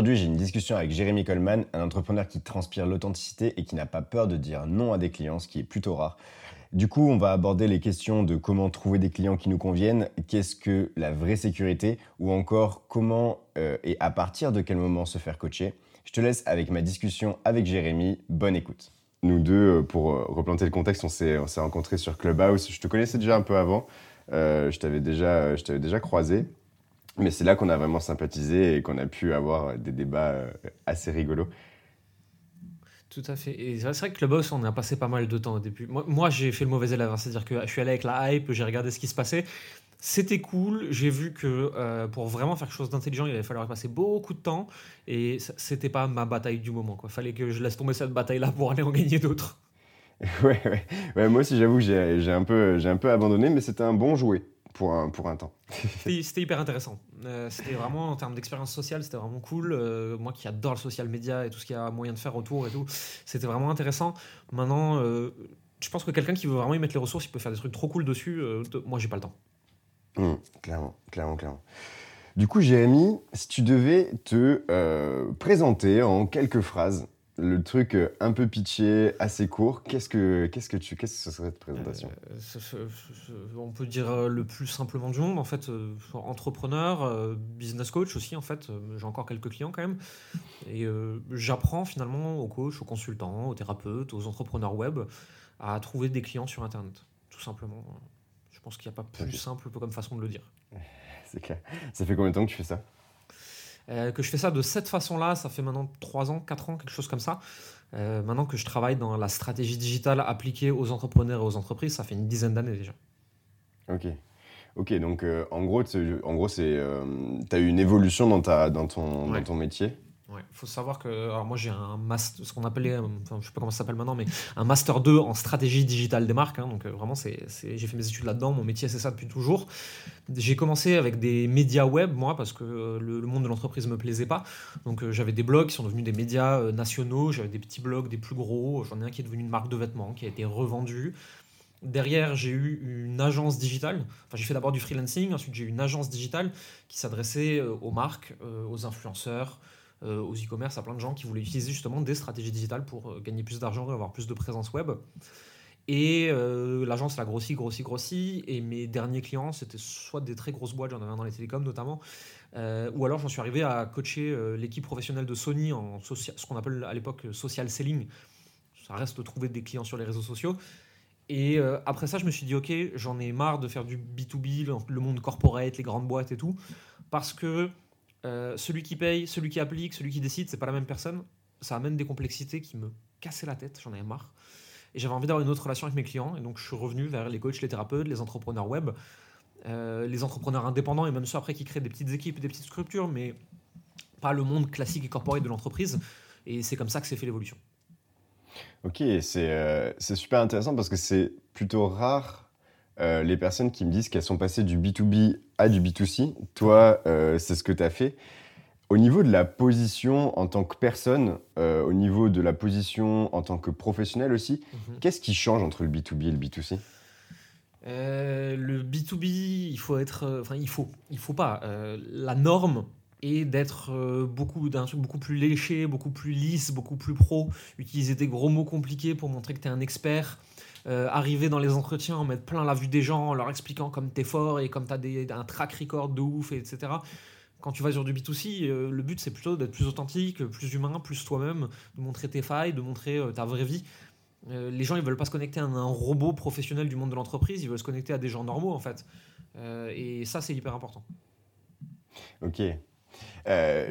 Aujourd'hui, j'ai une discussion avec Jérémy Coleman, un entrepreneur qui transpire l'authenticité et qui n'a pas peur de dire non à des clients, ce qui est plutôt rare. Du coup, on va aborder les questions de comment trouver des clients qui nous conviennent, qu'est-ce que la vraie sécurité, ou encore comment euh, et à partir de quel moment se faire coacher. Je te laisse avec ma discussion avec Jérémy. Bonne écoute. Nous deux, euh, pour euh, replanter le contexte, on s'est rencontrés sur Clubhouse. Je te connaissais déjà un peu avant. je t'avais déjà, déjà croisé. Mais c'est là qu'on a vraiment sympathisé et qu'on a pu avoir des débats euh, assez rigolos. Tout à fait. Et c'est vrai que Clubhouse, on a passé pas mal de temps au début. Moi, j'ai fait le mauvais élève, hein. c'est-à-dire que je suis allé avec la hype, j'ai regardé ce qui se passait. C'était cool. J'ai vu que euh, pour vraiment faire quelque chose d'intelligent, il allait falloir passer beaucoup de temps. Et c'était pas ma bataille du moment. Il fallait que je laisse tomber cette bataille-là pour aller en gagner d'autres. Ouais, ouais. ouais, moi aussi, j'avoue, j'ai un, peu, un peu abandonné, mais c'était un bon jouet pour un, pour un temps. c'était hyper intéressant. Euh, c'était vraiment, en termes d'expérience sociale, c'était vraiment cool. Euh, moi qui adore le social media et tout ce qu'il y a moyen de faire autour et tout, c'était vraiment intéressant. Maintenant, euh, je pense que quelqu'un qui veut vraiment y mettre les ressources, il peut faire des trucs trop cool dessus. moi, j'ai pas le temps. Mmh, clairement, clairement, clairement. Du coup, Jérémy, si tu devais te présenter en quelques phrases, le truc euh, un peu pitché, assez court, qu'est-ce que, qu'est-ce que tu, qu'est-ce que ce serait cette présentation euh, On peut dire euh, le plus simplement du monde, en fait, entrepreneur, business coach aussi, en fait, j'ai encore quelques clients quand même, et j'apprends finalement aux coachs, aux consultants, aux thérapeutes, aux entrepreneurs web à trouver des clients sur Internet, tout simplement. Je pense qu'il n'y a pas plus simple comme façon de le dire. C'est clair. Ça fait combien de temps que tu fais ça? Euh, que je fais ça de cette façon-là, ça fait maintenant 3 ans, 4 ans, quelque chose comme ça. Euh, maintenant que je travaille dans la stratégie digitale appliquée aux entrepreneurs et aux entreprises, ça fait une dizaine d'années déjà. Ok. Ok, donc euh, en gros, en gros c'est, tu as eu une évolution dans, ta, dans, ton, dans ton métier? Il faut savoir que alors moi j'ai un master, ce qu'on appelait, enfin, je sais pas comment ça s'appelle maintenant, mais un master 2 en stratégie digitale des marques. Hein. donc euh, vraiment, j'ai fait mes études là-dedans. Mon métier c'est ça depuis toujours. J'ai commencé avec des médias web moi parce que euh, le, monde de l'entreprise me plaisait pas. Donc euh, j'avais des blogs qui sont devenus des médias nationaux. J'avais des petits blogs, des plus gros. J'en ai un qui est devenu une marque de vêtements qui a été revendue. Derrière, j'ai eu une agence digitale. Enfin, j'ai fait d'abord du freelancing. Ensuite, j'ai eu une agence digitale qui s'adressait aux marques, aux influenceurs euh, aux e-commerce, à plein de gens qui voulaient utiliser justement des stratégies digitales pour euh, gagner plus d'argent et avoir plus de présence web. Et euh, l'agence a grossi, grossi, grossi. Et mes derniers clients, c'était soit des très grosses boîtes, j'en avais un dans les télécoms notamment, ou alors j'en suis arrivé à coacher l'équipe professionnelle de Sony en ce qu'on appelle à l'époque social selling. Ça reste de trouver des clients sur les réseaux sociaux. Et après ça, je me suis dit, ok, j'en ai marre de faire du B2B, le monde corporate, les grandes boîtes et tout, parce que euh, celui qui paye, celui qui applique, celui qui décide, c'est pas la même personne. Ça amène des complexités qui me cassaient la tête, j'en avais marre. Et j'avais envie d'avoir une autre relation avec mes clients. Et donc je suis revenu vers les coachs, les thérapeutes, les entrepreneurs web, euh, les entrepreneurs indépendants et même ceux après qui créent des petites équipes, des petites structures, mais pas le monde classique et corporate de l'entreprise. Et c'est comme ça que s'est fait l'évolution. Ok, c'est euh, super intéressant parce que c'est plutôt rare euh, les personnes qui me disent qu'elles sont passées du B2B à du B2C. Toi, euh, c'est ce que tu as fait. Au niveau de la position en tant que personne, euh, au niveau de la position en tant que professionnel aussi, mhm. qu'est-ce qui change entre le B2B et le B2C Le B2B, il faut être. Enfin, il faut. Il faut pas. la norme est d'être beaucoup d'un truc beaucoup plus léché, beaucoup plus lisse, beaucoup plus pro, utiliser des gros mots compliqués pour montrer que tu es un expert, euh, arriver dans les entretiens, en mettre plein la vue des gens, en leur expliquant comme t'es fort et comme t'as des, un track record de ouf, etc. Quand tu vas sur du B2C, euh, le but c'est plutôt d'être plus authentique, plus humain, plus toi-même, de montrer tes failles, de montrer euh, ta vraie vie. les gens ils veulent pas se connecter à un, robot professionnel du monde de l'entreprise, ils veulent se connecter à des gens normaux en fait. et ça c'est hyper important. Ok.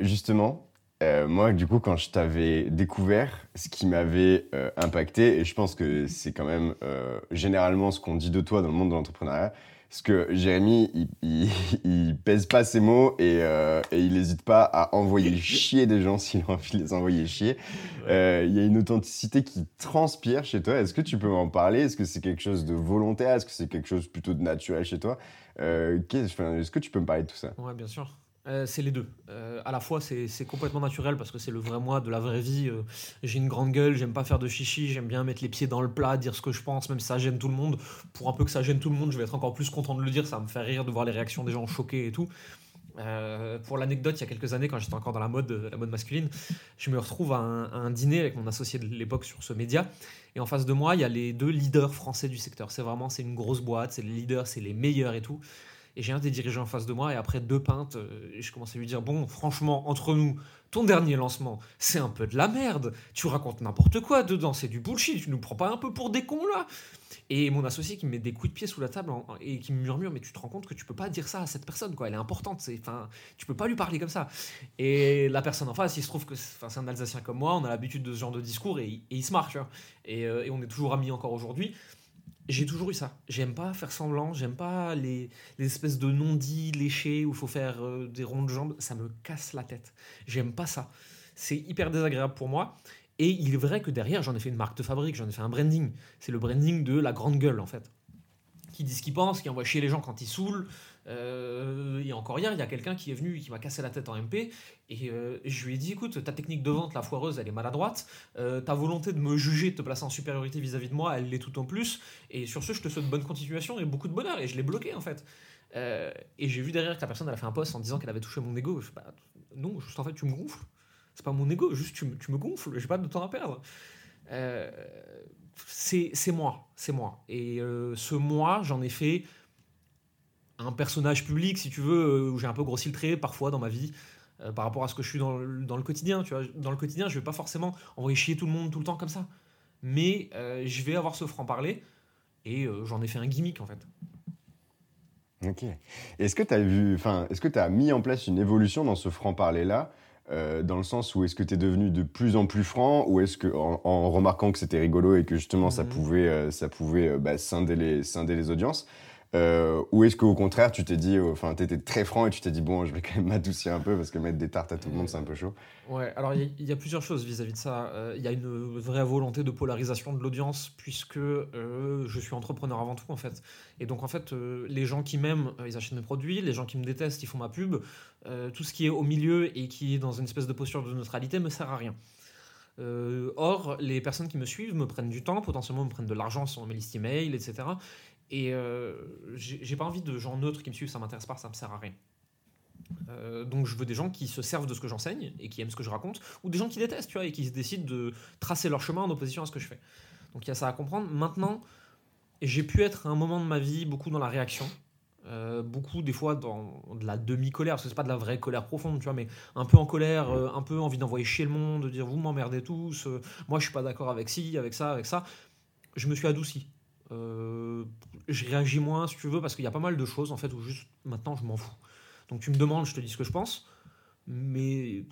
justement, euh, moi, du coup, quand je t'avais découvert, ce qui m'avait euh, impacté, et je pense que c'est quand même euh, généralement ce qu'on dit de toi dans le monde de l'entrepreneuriat, parce que Jérémy, il, il, pèse pas ses mots et, et il n'hésite pas à envoyer chier des gens s'il a envie de les envoyer chier. Il y a une authenticité qui transpire chez toi. Est-ce que tu peux m'en parler? Est-ce que c'est quelque chose de volontaire? Est-ce que c'est quelque chose plutôt de naturel chez toi? Est-ce que tu peux me parler de tout ça? Ouais, bien sûr. Euh, c'est les deux. Euh, à la fois, c'est complètement naturel parce que c'est le vrai moi de la vraie vie. Euh, j'ai une grande gueule, j'aime pas faire de chichi, j'aime bien mettre les pieds dans le plat, dire ce que je pense, même si ça gêne tout le monde. Pour un peu que ça gêne tout le monde, je vais être encore plus content de le dire, ça me faire rire de voir les réactions des gens choqués et tout. pour l'anecdote, il y a quelques années, quand j'étais encore dans la mode, la mode masculine, je me retrouve à un, dîner avec mon associé de l'époque sur ce média. Et en face de moi, il y a les deux leaders français du secteur. C'est vraiment, c'est une grosse boîte, c'est les leaders, c'est les meilleurs et tout. Et j'ai un des dirigeants en face de moi, et après deux pintes, euh, je commence à lui dire Bon, franchement, entre nous, ton dernier lancement, c'est un peu de la merde. Tu racontes n'importe quoi dedans, c'est du bullshit. Tu nous prends pas un peu pour des cons là Et mon associé qui me met des coups de pied sous la table et qui me murmure Mais tu te rends compte que tu peux pas dire ça à cette personne, quoi. Elle est importante. Tu peux pas lui parler comme ça. Et la personne en face, il se trouve que c'est un Alsacien comme moi, on a l'habitude de ce genre de discours et, il se marche. Euh, et on est toujours amis encore aujourd'hui. J'ai toujours eu ça. J'aime pas faire semblant, j'aime pas les, espèces de non-dits léchés où il faut faire euh, des ronds de jambes. Ça me casse la tête. J'aime pas ça. C'est hyper désagréable pour moi. Et il est vrai que derrière, j'en ai fait une marque de fabrique, j'en ai fait un branding. C'est le branding de la grande gueule, en fait. Qui dit ce qu'il pense, qui envoie chier les gens quand ils saoulent, euh, et encore hier, il y a quelqu'un qui est venu, qui m'a cassé la tête en MP, et euh, je lui ai dit, écoute, ta technique de vente, la foireuse, elle est maladroite, euh, ta volonté de me juger, de te placer en supériorité vis-à-vis de moi, elle l'est tout en plus, et sur ce, je te souhaite bonne continuation et beaucoup de bonheur, et je l'ai bloqué en fait. et j'ai vu derrière que la personne, elle a fait un post en disant qu'elle avait touché mon ego. Je bah, non, juste en fait, tu me gonfles. C'est pas mon ego, juste tu, me, tu me gonfles, j'ai pas de temps à perdre. c'est moi, c'est moi. Et ce moi, j'en ai fait un personnage public, si tu veux, euh, où j'ai un peu grossi le trait parfois dans ma vie. Euh, par rapport à ce que je suis dans le, dans le, quotidien. Tu vois. Dans le quotidien, je vais pas forcément envoyer chier tout le monde tout le temps comme ça. Mais euh, je vais avoir ce franc-parler et j'en ai fait un gimmick en fait. Ok. Est-ce que tu as vu, enfin, est-ce que tu as mis en place une évolution dans ce franc-parler-là dans le sens où est-ce que tu es devenu de plus en plus franc ou est-ce que en, remarquant que c'était rigolo et que justement ça mmh. pouvait, ça pouvait bah, scinder, les, scinder les audiences, euh, ou est-ce qu'au contraire, tu t'es dit, euh, enfin, tu étais très franc et tu t'es dit, bon, je vais quand même m'adoucir un peu parce que mettre des tartes à tout le monde, c'est un peu chaud Ouais, alors il y, a plusieurs choses vis-à-vis de ça. Euh, il y a une vraie volonté de polarisation de l'audience puisque je suis entrepreneur avant tout, en fait. Et donc, en fait, les gens qui m'aiment, ils achètent mes produits, les gens qui me détestent, ils font ma pub. tout ce qui est au milieu et qui est dans une espèce de posture de neutralité me sert à rien. or, les personnes qui me suivent me prennent du temps, potentiellement me prennent de l'argent sur mes listes email, etc. Et euh, j'ai pas envie de gens neutres qui me suivent, ça m'intéresse pas, ça me sert à rien. Euh, donc je veux des gens qui se servent de ce que j'enseigne et qui aiment ce que je raconte, ou des gens qui détestent, tu vois, et qui décident de tracer leur chemin en opposition à ce que je fais. Donc il y a ça à comprendre. Maintenant, j'ai pu être à un moment de ma vie beaucoup dans la réaction, euh, beaucoup des fois dans de la demi-colère, parce que c'est pas de la vraie colère profonde, tu vois, mais un peu en colère, un peu envie d'envoyer chier le monde, de dire vous m'emmerdez tous, moi je suis pas d'accord avec ci, avec ça, avec ça. Je me suis adouci. Euh, je réagis moins, si tu veux, parce qu'il y a pas mal de choses, en fait, où juste maintenant, je m'en fous. Donc tu me demandes, je te dis ce que je pense, mais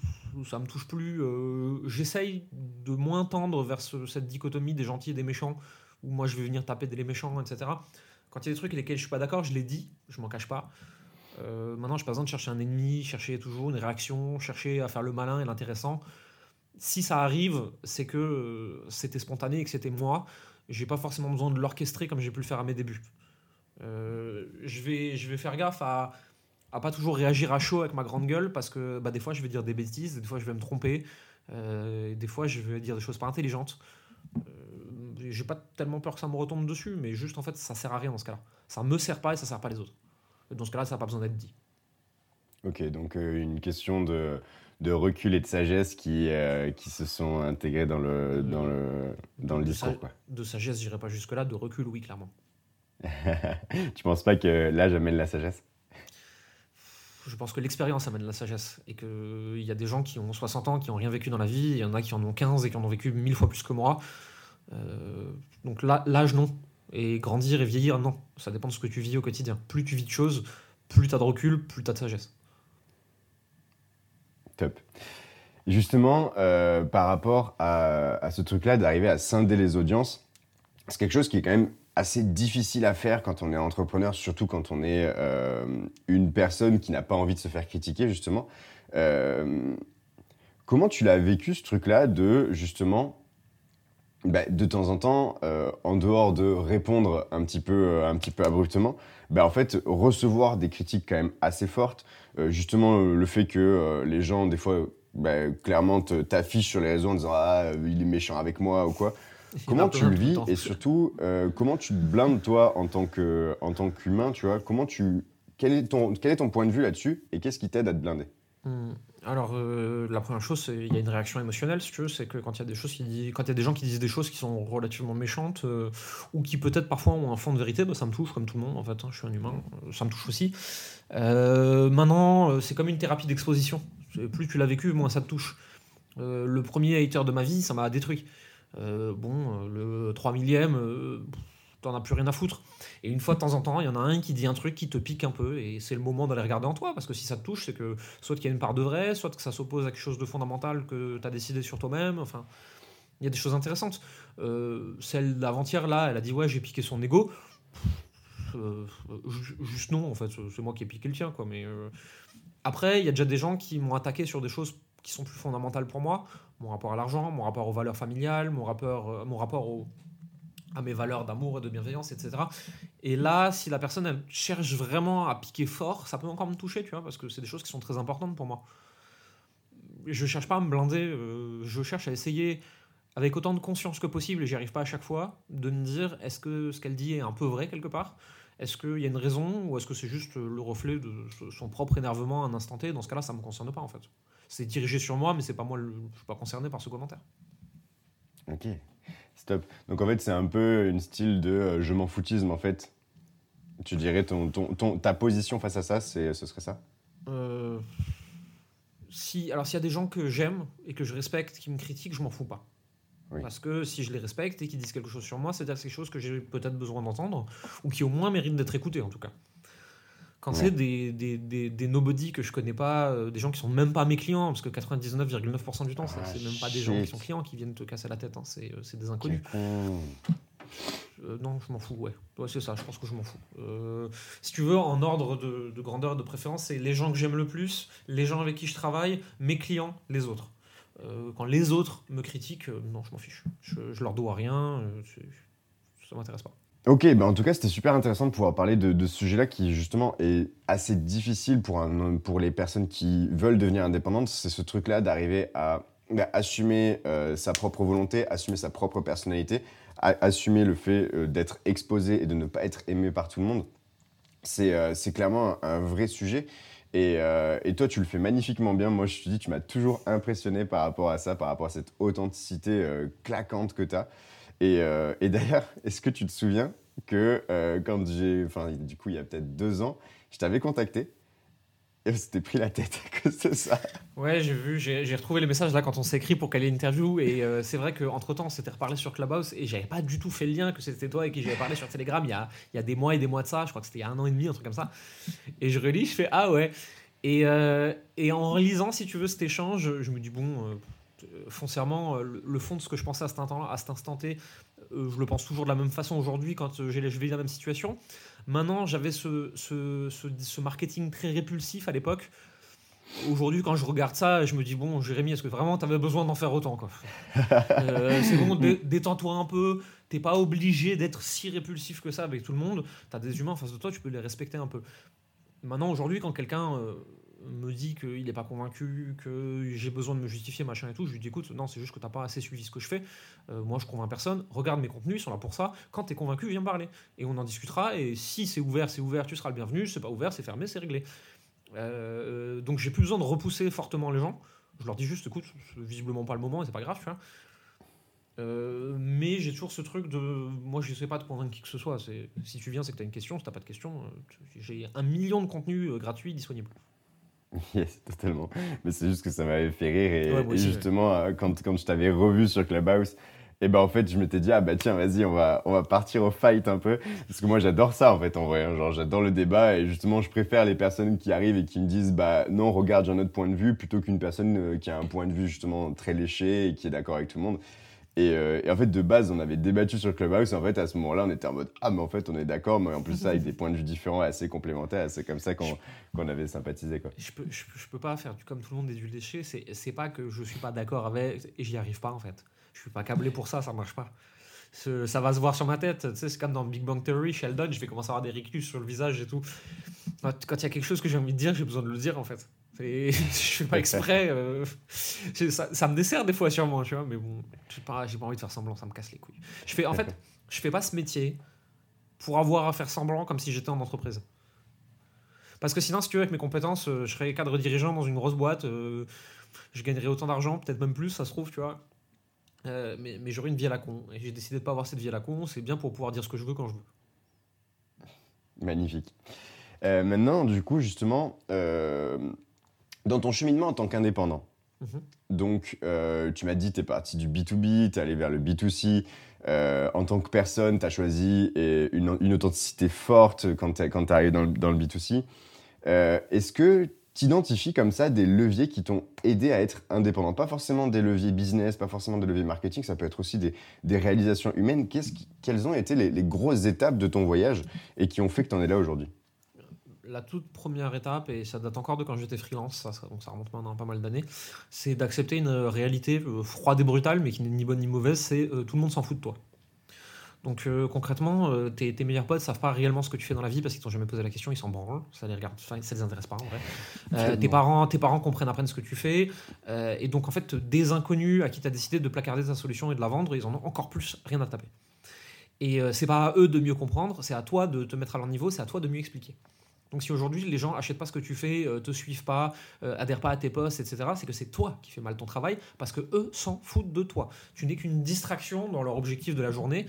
ça me touche plus. Euh, j'essaye de moins tendre vers cette dichotomie des gentils et des méchants, où moi, je vais venir taper des méchants, etc. Quand il y a des trucs avec lesquels je suis pas d'accord, je les dis, je m'en cache pas. Euh, maintenant, je pas besoin de chercher un ennemi, chercher toujours une réaction, chercher à faire le malin et l'intéressant. Si ça arrive, c'est que c'était spontané et que c'était moi j'ai pas forcément besoin de l'orchestrer comme j'ai pu le faire à mes débuts. Euh, je, vais, je vais faire gaffe à, à pas toujours réagir à chaud avec ma grande gueule parce que bah, des fois je vais dire des bêtises, des fois je vais me tromper, euh, des fois je vais dire des choses pas intelligentes. Euh, j'ai pas tellement peur que ça me retombe dessus, mais juste en fait ça sert à rien dans ce cas-là. Ça me sert pas et ça sert pas les autres. Dans ce cas-là, ça n'a pas besoin d'être dit. Ok, donc une question de de recul et de sagesse qui, euh, qui se sont intégrés dans le, dans le, dans le discours. quoi. De sagesse, j'irai pas jusque-là, de recul, oui, clairement. tu penses pas que l'âge amène la sagesse? Je pense que l'expérience amène la sagesse. Et qu'il y a des gens qui ont 60 ans, qui n'ont rien vécu dans la vie, il y en a qui en ont 15 et qui en ont vécu mille fois plus que moi. Euh, donc l'âge, non. Et grandir et vieillir, non. Ça dépend de ce que tu vis au quotidien. Plus tu vis de choses, plus tu as de recul, plus tu as de sagesse. Top. Justement, euh, par rapport à, ce truc-là, d'arriver à scinder les audiences, c'est quelque chose qui est quand même assez difficile à faire quand on est entrepreneur, surtout quand on est euh, une personne qui n'a pas envie de se faire critiquer, justement. Euh, comment tu l'as vécu, ce truc-là, de justement, bah, de temps en temps, en dehors de répondre un petit peu, un petit peu abruptement, bah, en fait, recevoir des critiques quand même assez fortes, justement le fait que les gens, des fois, bah, clairement t'affiches sur les réseaux en disant ah il est méchant avec moi ou quoi. Comment tu le vis et surtout euh, comment tu te blindes toi en tant que en tant qu'humain tu vois? Comment tu quel est ton quel est ton point de vue là-dessus et qu'est-ce qui t'aide à te blinder? Hmm. Alors, euh, la première chose, il y a une réaction émotionnelle, si tu veux, c'est que quand il y a des choses qui quand il y a des gens qui disent des choses qui sont relativement méchantes euh, ou qui peut-être parfois ont un fond de vérité, bah, ça me touche comme tout le monde en fait. Hein, je suis un humain, ça me touche aussi. Maintenant, c'est comme une thérapie d'exposition. Plus tu l'as vécu, moins ça te touche. Euh, le premier hater de ma vie, ça m'a détruit. Euh, bon, euh, le 3 millième, t'en as plus rien à foutre. Et une fois de temps en temps, il y en a un qui dit un truc qui te pique un peu, et c'est le moment d'aller regarder en toi, parce que si ça te touche, c'est que soit qu'il y a une part de vrai, soit que ça s'oppose à quelque chose de fondamental que tu as décidé sur toi-même. Enfin, il y a des choses intéressantes. celle d'avant-hier, là, elle a dit Ouais, j'ai piqué son ego. Juste non, en fait, c'est moi qui ai piqué le tien, quoi. Mais après, il y a déjà des gens qui m'ont attaqué sur des choses qui sont plus fondamentales pour moi. Mon rapport à l'argent, mon rapport aux valeurs familiales, mon rapport, euh, mon rapport à mes valeurs d'amour et de bienveillance, etc. Et là, si la personne cherche vraiment à piquer fort, ça peut encore me toucher, tu vois, parce que c'est des choses qui sont très importantes pour moi. Je cherche pas à me blinder, euh, je cherche à essayer avec autant de conscience que possible, et j'y arrive pas à chaque fois, de me dire est-ce que ce qu'elle dit est un peu vrai quelque part? Est-ce qu'il y a une raison ou est-ce que c'est juste le reflet de son propre énervement à un instant T? Dans ce cas-là, ça me concerne pas en fait. C'est dirigé sur moi, mais c'est pas moi, je ne suis pas concerné par ce commentaire. Ok, stop. Donc en fait, c'est un peu une style de euh, je m'en foutisme en fait. Tu dirais ton, ton, ta position face à ça, c'est, ce serait ça? Euh, si, Alors s'il y a des gens que j'aime et que je respecte qui me critiquent, je m'en fous pas. Parce que si je les respecte et qu'ils disent quelque chose sur moi, c'est-à-dire quelque chose que j'ai peut-être besoin d'entendre, ou qui au moins mérite d'être écouté en tout cas. Quand c'est des, des, des, des, nobody que je connais pas, euh, des gens qui sont même pas mes clients, parce que 99,9% du temps, c'est ah, même pas des gens qui sont clients qui viennent te casser la tête, hein, c'est euh, des inconnus. Euh, non, je m'en fous, ouais. ouais c'est ça, je pense que je m'en fous. si tu veux, en ordre de, de grandeur, de préférence, c'est les gens que j'aime le plus, les gens avec qui je travaille, mes clients, les autres. Euh, quand les autres me critiquent, euh, non, je m'en fiche. Je, leur dois rien, euh, ça m'intéresse pas. Ok, bah en tout cas, c'était super intéressant de pouvoir parler de, ce sujet-là qui, justement, est assez difficile pour, pour les personnes qui veulent devenir indépendantes. C'est ce truc-là d'arriver à bah, assumer sa propre volonté, assumer sa propre personnalité, assumer le fait d'être exposé et de ne pas être aimé par tout le monde. C'est clairement un, vrai sujet. Euh, et, toi, tu le fais magnifiquement bien. Moi, je te dis, tu m'as toujours impressionné par rapport à ça, par rapport à cette authenticité euh, claquante que tu as. Euh, et, d'ailleurs, est-ce que tu te souviens que quand j'ai, enfin, du coup, il y a peut-être deux ans, je t'avais contacté s'était pris la tête que c'est ça. Ouais, j'ai vu, j'ai retrouvé les messages là quand on s'est écrit pour qu'elle ait interview. Et c'est vrai qu'entre temps, on s'était reparlé sur Clubhouse et j'avais pas du tout fait le lien que c'était toi et qui j'avais parlé sur Telegram il y, a, il y a des mois et des mois de ça. Je crois que c'était il y a un an et demi, un truc comme ça. Et je relis, je fais Ah ouais. Et, euh, et, en relisant, si tu veux, cet échange, je me dis, bon, euh, foncièrement, euh, le, fond de ce que je pensais à cet instant, à cet instant T, je le pense toujours de la même façon aujourd'hui quand j'ai je vis la même situation. Maintenant, j'avais ce, ce, ce, marketing très répulsif à l'époque. Aujourd'hui, quand je regarde ça, je me dis, bon, Jérémy, est-ce que vraiment tu avais besoin d'en faire autant quoi? C'est bon, détends-toi un peu. T'es pas obligé d'être si répulsif que ça avec tout le monde. Tu as des humains en face de toi, tu peux les respecter un peu. Maintenant, aujourd'hui, quand quelqu'un euh, me dit qu'il n'est pas convaincu, que j'ai besoin de me justifier, machin et tout, je lui dis écoute, non, c'est juste que tu n'as pas assez suivi ce que je fais. Euh, moi, je convainc personne. Regarde mes contenus, ils sont là pour ça. Quand tu es convaincu, viens me parler. Et on en discutera. Et si c'est ouvert, c'est ouvert, tu seras le bienvenu. C'est pas ouvert, c'est fermé, c'est réglé. Euh, donc, j'ai plus besoin de repousser fortement les gens. Je leur dis juste écoute, visiblement pas le moment et c'est pas grave, tu. Euh, mais j'ai toujours ce truc de. Moi, je ne sais pas de convaincre qui que ce soit. Si tu viens, c'est que tu as une question. Si tu pas de question, euh, j'ai un million de contenus gratuits disponibles. Yes, totalement. Mais c'est juste que ça m'avait fait rire. Et, justement, quand, quand je t'avais revu sur Clubhouse, Et ben en fait, je m'étais dit, ah bah tiens, vas-y, on va, on va partir au fight un peu. Parce que moi, j'adore ça en fait, en vrai. Hein. genre, j'adore le débat et justement, je préfère les personnes qui arrivent et qui me disent, bah non, regarde, j'ai un autre point de vue, plutôt qu'une personne euh, qui a un point de vue justement très léché et qui est d'accord avec tout le monde. Et, euh, et, en fait, de base, on avait débattu sur Clubhouse. Et en fait, à ce moment-là, on était en mode Ah, mais en fait, on est d'accord, mais en plus, ça, avec des points de vue différents, assez complémentaires. C'est comme ça qu'on avait sympathisé. Quoi. Je peux, peux pas faire comme tout le monde des huiles léchées. C'est pas que je suis pas d'accord avec et j'y arrive pas, en fait. Je suis pas câblé pour ça, ça marche pas. Ça va se voir sur ma tête. Tu sais, c'est comme dans Big Bang Theory, Sheldon, je vais commencer à avoir des rictus sur le visage et tout. Quand il y a quelque chose que j'ai envie de dire, j'ai besoin de le dire, en fait. je fais pas exprès. Euh, ça, ça, me dessert des fois, sûrement, tu vois, mais bon, j'ai pas, pas envie de faire semblant, ça me casse les couilles. Je fais, en fait, je fais pas ce métier pour avoir à faire semblant comme si j'étais en entreprise. Parce que sinon, si tu veux, avec mes compétences, euh, je serais cadre dirigeant dans une grosse boîte, euh, je gagnerais autant d'argent, peut-être même plus, ça se trouve, tu vois. mais, mais j'aurais une vie à la con. Et j'ai décidé de pas avoir cette vie à la con, c'est bien pour pouvoir dire ce que je veux quand je veux. Magnifique. maintenant, du coup, justement, dans ton cheminement en tant qu'indépendant, mhm. donc euh, tu m'as dit tu es parti du B2B, tu es allé vers le B2C. Euh, en tant que personne, tu as choisi une, une, authenticité forte quand tu es, arrivé dans le, dans le B2C. Euh, est-ce que tu identifies comme ça des leviers qui t'ont aidé à être indépendant? Pas forcément des leviers business, pas forcément des leviers marketing, ça peut être aussi des, des réalisations humaines. quelles ont été les, les grosses étapes de ton voyage et qui ont fait que tu en es là aujourd'hui? La toute première étape, et ça date encore de quand j'étais freelance, ça, donc ça remonte maintenant pas mal d'années, c'est d'accepter une réalité euh, froide et brutale, mais qui n'est ni bonne ni mauvaise, c'est euh, tout le monde s'en fout de toi. Donc euh, concrètement, tes, meilleurs potes savent pas réellement ce que tu fais dans la vie parce qu'ils t'ont jamais posé la question, ils s'en branlent, ça les regarde, ça les intéresse pas en vrai. tes parents, tes parents comprennent apprennent ce que tu fais, et donc en fait des inconnus à qui tu as décidé de placarder ta solution et de la vendre, ils en ont encore plus rien à taper. Et c'est pas à eux de mieux comprendre, c'est à toi de te mettre à leur niveau, c'est à toi de mieux expliquer. Donc si aujourd'hui les gens achètent pas ce que tu fais, euh, te suivent pas, euh, adhèrent pas à tes posts, etc., c'est que c'est toi qui fais mal ton travail parce que eux s'en foutent de toi. Tu n'es qu'une distraction dans leur objectif de la journée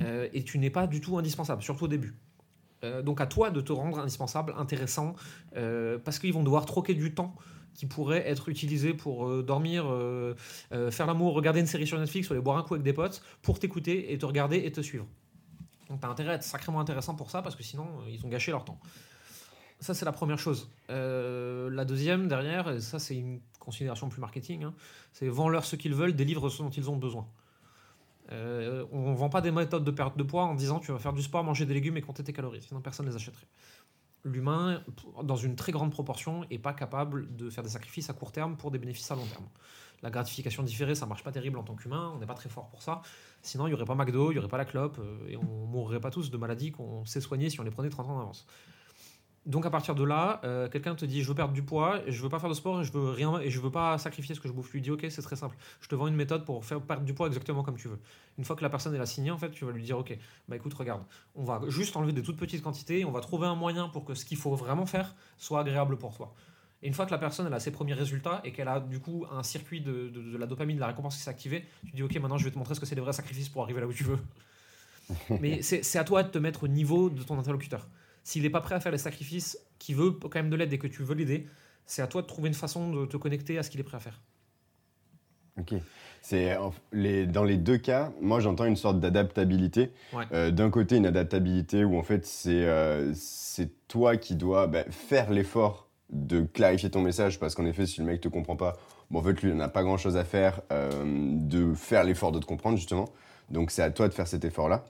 euh, et tu n'es pas du tout indispensable, surtout au début. donc à toi de te rendre indispensable, intéressant, parce qu'ils vont devoir troquer du temps qui pourrait être utilisé pour dormir, faire l'amour, regarder une série sur Netflix ou aller boire un coup avec des potes, pour t'écouter et te regarder et te suivre. Donc tu as intérêt à être sacrément intéressant pour ça parce que sinon ils ont gâché leur temps. Ça, c'est la première chose. Euh, la deuxième, derrière, et ça, c'est une considération plus marketing, hein, c'est vends-leur ce qu'ils veulent, délivre ce dont ils ont besoin. Euh, on ne vend pas des méthodes de perte de poids en disant tu vas faire du sport, manger des légumes et compter tes calories, sinon personne ne les achèterait. L'humain, dans une très grande proportion, n'est pas capable de faire des sacrifices à court terme pour des bénéfices à long terme. La gratification différée, ça marche pas terrible en tant qu'humain, on n'est pas très fort pour ça. Sinon, il n'y aurait pas McDo, il n'y aurait pas la clope, euh, et on mourrait pas tous de maladies qu'on sait soigner si on les prenait 30 ans en avance. Donc à partir de là, euh, quelqu'un te dit je veux perdre du poids, je veux pas faire de sport et je veux rien et je veux pas sacrifier ce que je bouffe. Tu lui dis ok c'est très simple, je te vends une méthode pour faire perdre du poids exactement comme tu veux. Une fois que la personne elle a signé en fait, tu vas lui dire ok bah écoute regarde, on va juste enlever des toutes petites quantités, on va trouver un moyen pour que ce qu'il faut vraiment faire soit agréable pour toi. Et une fois que la personne elle a ses premiers résultats et qu'elle a du coup un circuit de, de, la dopamine, de la récompense qui s'est activé, tu dis ok maintenant je vais te montrer ce que c'est des vrais sacrifices pour arriver là où tu veux. Mais c'est à toi de te mettre au niveau de ton interlocuteur. S'il n'est pas prêt à faire les sacrifices, qu'il veut quand même de l'aide et que tu veux l'aider, c'est à toi de trouver une façon de te connecter à ce qu'il est prêt à faire. Ok. C'est les, dans les deux cas, moi j'entends une sorte d'adaptabilité. Euh, d'un côté, une adaptabilité où en fait c'est euh, c'est toi qui dois bah, faire l'effort de clarifier ton message parce qu'en effet, si le mec te comprend pas, bon, en fait lui il n'a pas grand chose à faire euh, de faire l'effort de te comprendre justement. Donc c'est à toi de faire cet effort là.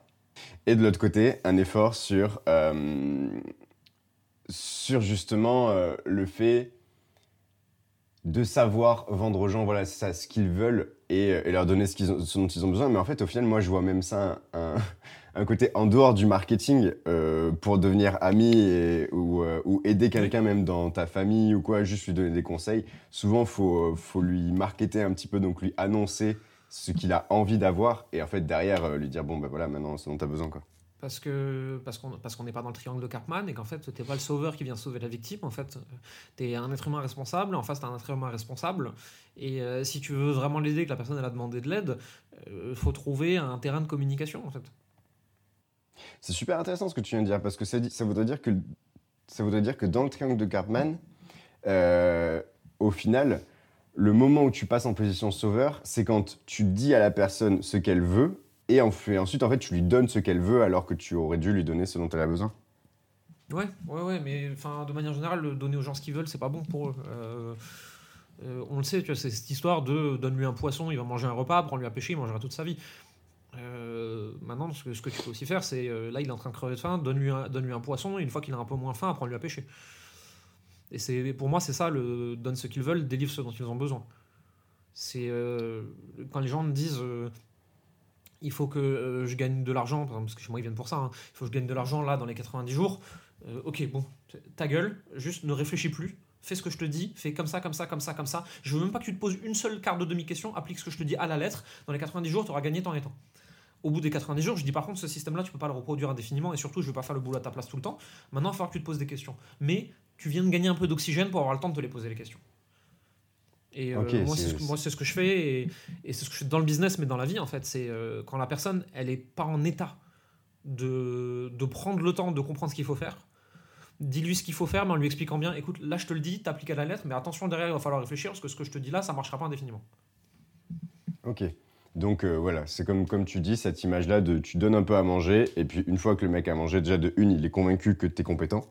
Et de l'autre côté, un effort sur, euh, sur justement euh, le fait de savoir vendre aux gens voilà, ça, ce qu'ils veulent et, et, leur donner ce, dont ils ont besoin. Mais en fait, au final, moi, je vois même ça un, un côté en dehors du marketing euh, pour devenir ami ou, ou, aider quelqu'un même dans ta famille ou quoi, juste lui donner des conseils. Souvent, faut, faut lui marketer un petit peu, donc lui annoncer ce qu'il a envie d'avoir et en fait derrière euh, lui dire bon ben voilà maintenant ce dont tu as besoin quoi. Parce que parce qu'on parce qu'on n'est pas dans le triangle de Cartman et qu'en fait t'es pas le sauveur qui vient sauver la victime en fait tu es un être humain responsable en face t'es un être humain responsable et euh, si tu veux vraiment l'aider que la personne elle a demandé de l'aide il euh, faut trouver un terrain de communication en fait. C'est super intéressant ce que tu viens de dire parce que ça, ça voudrait dire que ça voudrait dire que dans le triangle de Cartman au final le moment où tu passes en position sauveur, c'est quand tu dis à la personne ce qu'elle veut et, ensuite, en fait, tu lui donnes ce qu'elle veut alors que tu aurais dû lui donner ce dont elle a besoin. Ouais, ouais, ouais, mais de manière générale, donner aux gens ce qu'ils veulent, c'est pas bon pour eux. Euh, euh, on le sait, tu c'est cette histoire de donne-lui un poisson, il va manger un repas, prends-lui un pêcher, il mangera toute sa vie. Euh, maintenant, ce que, ce que, tu peux aussi faire, c'est là, il est en train de crever de faim, donne-lui un, donne un poisson, et une fois qu'il a un peu moins faim, apprends-lui à pêcher. Et c'est pour moi, c'est ça, donne ce qu'ils veulent, délivre ce dont ils ont besoin. C'est quand les gens me disent il faut que je gagne de l'argent, parce que chez moi ils viennent pour ça, hein, il faut que je gagne de l'argent là dans les 90 jours. Euh, ok, bon, ta gueule, juste ne réfléchis plus, fais ce que je te dis, fais comme ça, comme ça, comme ça, comme ça. Je veux même pas que tu te poses une seule carte de demi-question, applique ce que je te dis à la lettre. Dans les 90 jours, tu auras gagné tant et temps. Au bout des 90 jours, je dis par contre, ce système-là, tu peux pas le reproduire indéfiniment et surtout, je vais pas faire le boulot à ta place tout le temps. Maintenant, il va falloir que tu te poses des questions. Mais tu viens de gagner un peu d'oxygène pour avoir le temps de te les poser les questions. Et euh, moi, c'est ce, que je fais et, c'est ce que je fais dans le business, mais dans la vie en fait. C'est euh, quand la personne, elle est pas en état de, de prendre le temps de comprendre ce qu'il faut faire dis-lui ce qu'il faut faire, mais en lui expliquant bien, écoute, là je te le dis, t'appliques à la lettre, mais attention derrière, il va falloir réfléchir, parce que ce que je te dis là, ça marchera pas indéfiniment. Ok. Donc euh, voilà, c'est comme, comme tu dis, cette image-là de tu donnes un peu à manger, et puis une fois que le mec a mangé, déjà de une, il est convaincu que tu es compétent,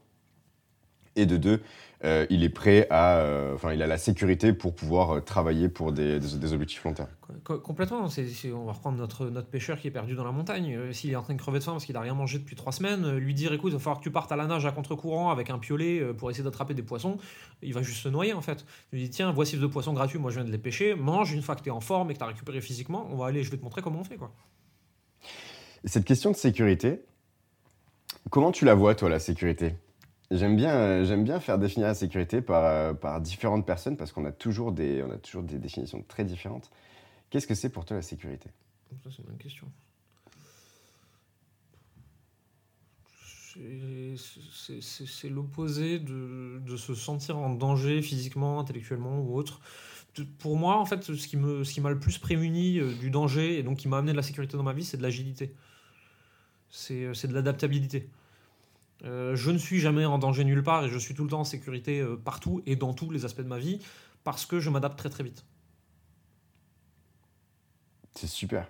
et de deux, euh, il est prêt à, euh, enfin, il a la sécurité pour pouvoir euh, travailler pour des, des, objectifs long terme. complètement. on va reprendre notre, notre pêcheur qui est perdu dans la montagne. S'il est en train de crever de faim parce qu'il n'a rien mangé depuis trois semaines, lui dire écoute, il va falloir que tu partes à la nage à contre-courant avec un piolet pour essayer d'attraper des poissons, il va juste se noyer en fait. Il lui dit tiens, voici deux poissons gratuits, moi je viens de les pêcher, mange une fois que tu es en forme et que tu as récupéré physiquement, on va aller, je vais te montrer comment on fait. quoi. Cette question de sécurité, comment tu la vois toi, la sécurité? J'aime bien, euh, j'aime bien faire définir la sécurité par, euh, par différentes personnes parce qu'on a, toujours des, on a toujours des définitions très différentes. Qu'est-ce que c'est pour toi la sécurité? Ça, c'est une bonne question. C'est l'opposé de, se sentir en danger physiquement, intellectuellement ou autre. Pour moi, en fait, ce qui m'a ce qui le plus prémuni euh, du danger et donc qui m'a amené de la sécurité dans ma vie, c'est de l'agilité. C'est de l'adaptabilité. Euh, je ne suis jamais en danger nulle part et je suis tout le temps en sécurité euh, partout et dans tous les aspects de ma vie parce que je m'adapte très très vite. C'est super.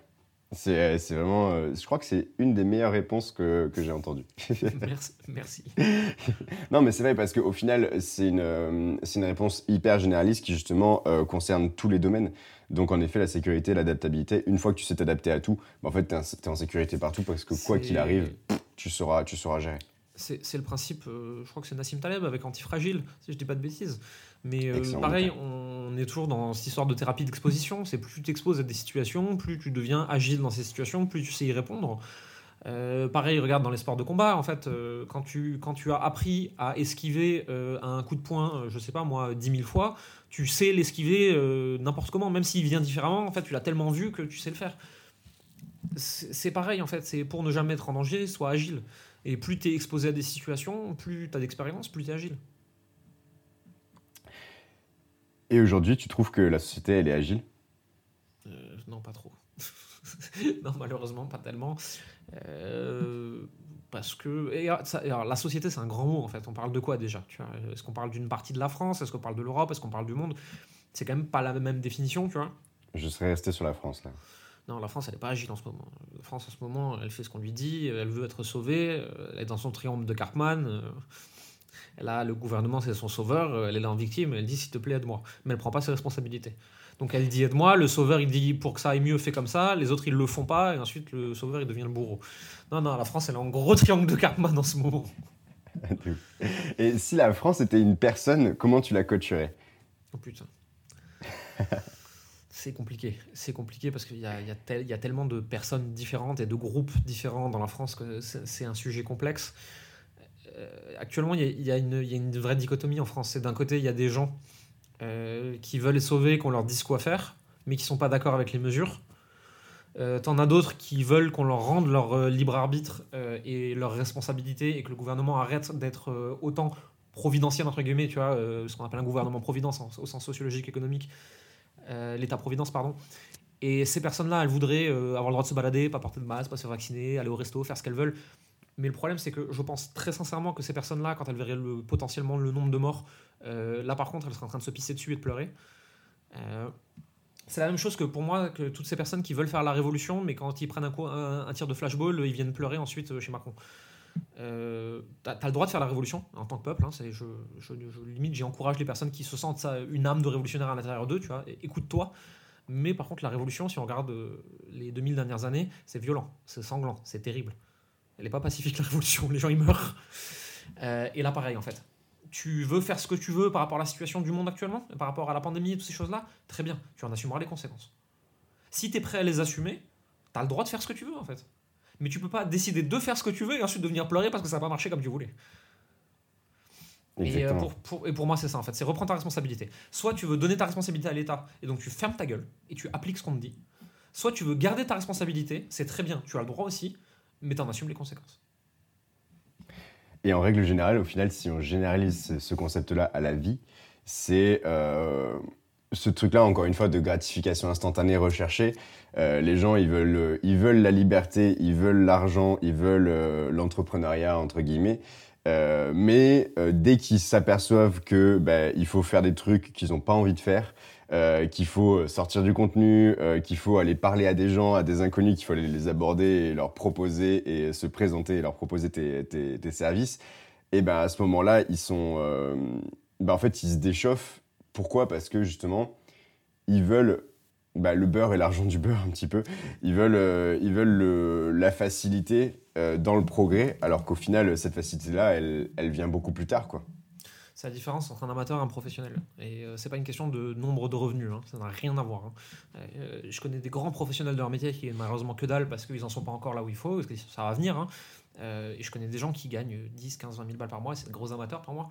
C'est euh, vraiment. je crois que c'est une des meilleures réponses que, que j'ai entendues. merci. merci. non, mais c'est vrai parce qu'au final, c'est une, une réponse hyper généraliste qui justement concerne tous les domaines. Donc en effet, la sécurité, l'adaptabilité, une fois que tu sais t'adapter à tout, bah, en fait, tu es, en sécurité partout parce que quoi qu'il arrive, tu sauras, tu sauras gérer c'est le principe, euh, je crois que c'est Nassim Taleb avec Antifragile, si je dis pas de bêtises. Mais euh, pareil, on est toujours dans cette histoire de thérapie d'exposition. C'est plus tu t'exposes à des situations, plus tu deviens agile dans ces situations, plus tu sais y répondre. Euh, pareil, regarde dans les sports de combat, en fait, quand, tu, quand tu as appris à esquiver un coup de poing, je sais pas moi, 10 000 fois, tu sais l'esquiver n'importe comment, même s'il vient différemment, en fait, tu l'as tellement vu que tu sais le faire. C'est pareil, en fait, c'est pour ne jamais être en danger, sois agile. Et plus tu es exposé à des situations, plus tu as d'expérience, plus tu es agile. Et aujourd'hui, tu trouves que la société, elle est agile? Euh, Non, pas trop. non, malheureusement, pas tellement. Euh, parce que la société, c'est un grand mot en fait. On parle de quoi déjà? Est-ce qu'on parle d'une partie de la France? Est-ce qu'on parle de l'Europe? Est-ce qu'on parle du monde? C'est quand même pas la même définition, tu vois? Je serais resté sur la France là. Non, la France, elle n'est pas agile en ce moment. La France, en ce moment, elle fait ce qu'on lui dit, elle veut être sauvée, euh, elle est dans son triomphe de Cartman. Euh, elle a le gouvernement, c'est son sauveur, euh, elle est là en victime, elle dit s'il te plaît, aide-moi. Mais elle prend pas ses responsabilités. Donc elle dit aide-moi, le sauveur il dit pour que ça aille mieux, fais comme ça, les autres ils le font pas, et ensuite le sauveur il devient le bourreau. Non, non, la France elle est en gros triangle de Cartman en ce moment. et si la France était une personne, comment tu la coacherais? Oh putain. c'est compliqué. C'est compliqué parce qu'il y a, tellement de personnes différentes et de groupes différents dans la France que c'est un sujet complexe. Euh, actuellement, il y, a, une vraie dichotomie en France. C'est d'un côté, il y a des gens euh, qui veulent les sauver, qu'on leur dise quoi faire, mais qui sont pas d'accord avec les mesures. Euh, T'en as d'autres qui veulent qu'on leur rende leur libre arbitre et leur responsabilité et que le gouvernement arrête d'être autant providentiel, entre guillemets, tu vois, ce qu'on appelle un gouvernement providence au sens sociologique, économique, l'État-providence, pardon. Et ces personnes-là, elles voudraient euh, avoir le droit de se balader, pas porter de masque, pas se vacciner, aller au resto, faire ce qu'elles veulent. Mais le problème, c'est que je pense très sincèrement que ces personnes-là, quand elles verraient le, potentiellement le nombre de morts, euh, là par contre, elles seraient en train de se pisser dessus et de pleurer. Euh, c'est la même chose que pour moi que toutes ces personnes qui veulent faire la révolution, mais quand ils prennent un, un, tir de flashball, ils viennent pleurer ensuite euh, chez Macron. Euh, t'as as le droit de faire la révolution en tant que peuple. Hein, je, je, limite, j'encourage les personnes qui se sentent ça, une âme de révolutionnaire à l'intérieur d'eux. Tu vois, écoute-toi. Mais par contre, la révolution, si on regarde euh, les 2000 dernières années, c'est violent, c'est sanglant, c'est terrible. Elle n'est pas pacifique la révolution, les gens ils meurent. Euh, et là, pareil en fait. Tu veux faire ce que tu veux par rapport à la situation du monde actuellement, par rapport à la pandémie et toutes ces choses-là, très bien, tu en assumeras les conséquences. Si tu es prêt à les assumer, tu as le droit de faire ce que tu veux en fait mais tu peux pas décider de faire ce que tu veux et ensuite de venir pleurer parce que ça n'a pas marché comme tu voulais. Et, euh, pour, et, pour, moi, c'est ça en fait, c'est reprendre ta responsabilité. Soit tu veux donner ta responsabilité à l'État et donc tu fermes ta gueule et tu appliques ce qu'on te dit. Soit tu veux garder ta responsabilité, c'est très bien, tu as le droit aussi, mais tu en assumes les conséquences. Et en règle générale, au final, si on généralise ce concept-là à la vie, c'est euh, ce truc-là, encore une fois, de gratification instantanée recherchée. Euh, les gens, ils veulent, euh, ils veulent la liberté, ils veulent l'argent, ils veulent euh, l'entrepreneuriat, entre guillemets. mais dès qu'ils s'aperçoivent que bah, il faut faire des trucs qu'ils n'ont pas envie de faire, qu'il faut sortir du contenu, qu'il faut aller parler à des gens, à des inconnus, qu'il faut aller les aborder et leur proposer et se présenter et leur proposer tes, tes, services, et ben à ce moment-là, ils sont, ben, en fait, ils se déchauffent pourquoi? Parce que justement, ils veulent bah, le beurre et l'argent du beurre un petit peu. Ils veulent, euh, ils veulent la facilité euh, dans le progrès, alors qu'au final, cette facilité-là, elle, elle, vient beaucoup plus tard. quoi. C'est la différence entre un amateur et un professionnel. Et euh, c'est pas une question de nombre de revenus, hein. ça n'a rien à voir. Hein. je connais des grands professionnels de leur métier qui malheureusement que dalle parce qu'ils n'en sont pas encore là où il faut, parce que ça va venir. Hein. et je connais des gens qui gagnent 10, 15, 20 000 balles par mois, c'est des gros amateurs pour moi.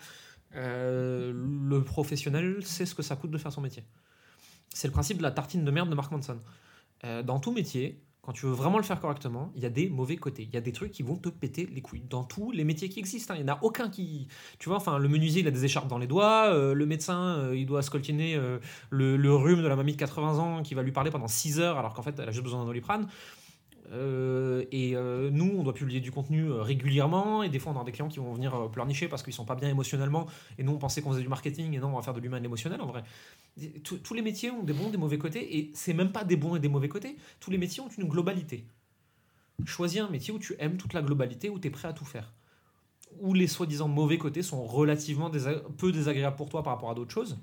Euh, le professionnel sait ce que ça coûte de faire son métier. C'est le principe de la tartine de merde de Mark Manson. Euh, dans tout métier, quand tu veux vraiment le faire correctement, il y a des mauvais côtés. Il y a des trucs qui vont te péter les couilles. Dans tous les métiers qui existent, hein. il n'y en a aucun qui. Tu vois, enfin, le menuisier, il a des écharpes dans les doigts. Euh, le médecin, il doit scoltiner le, rhume de la mamie de 80 ans qui va lui parler pendant 6 heures alors qu'en fait, elle a juste besoin d'un doliprane. Euh, et euh, nous, on doit publier du contenu euh, régulièrement. Et des fois, on a des clients qui vont venir pleurnicher parce qu'ils sont pas bien émotionnellement. Et nous, on pensait qu'on faisait du marketing. Et non, on va faire de l'humain et l'émotionnel en vrai. Tous les métiers ont des bons des mauvais côtés. Et c'est même pas des bons et des mauvais côtés. Tous les métiers ont une globalité. Choisis un métier où tu aimes toute la globalité, où tu es prêt à tout faire. Où les soi-disant mauvais côtés sont relativement peu désagréables pour toi par rapport à d'autres choses.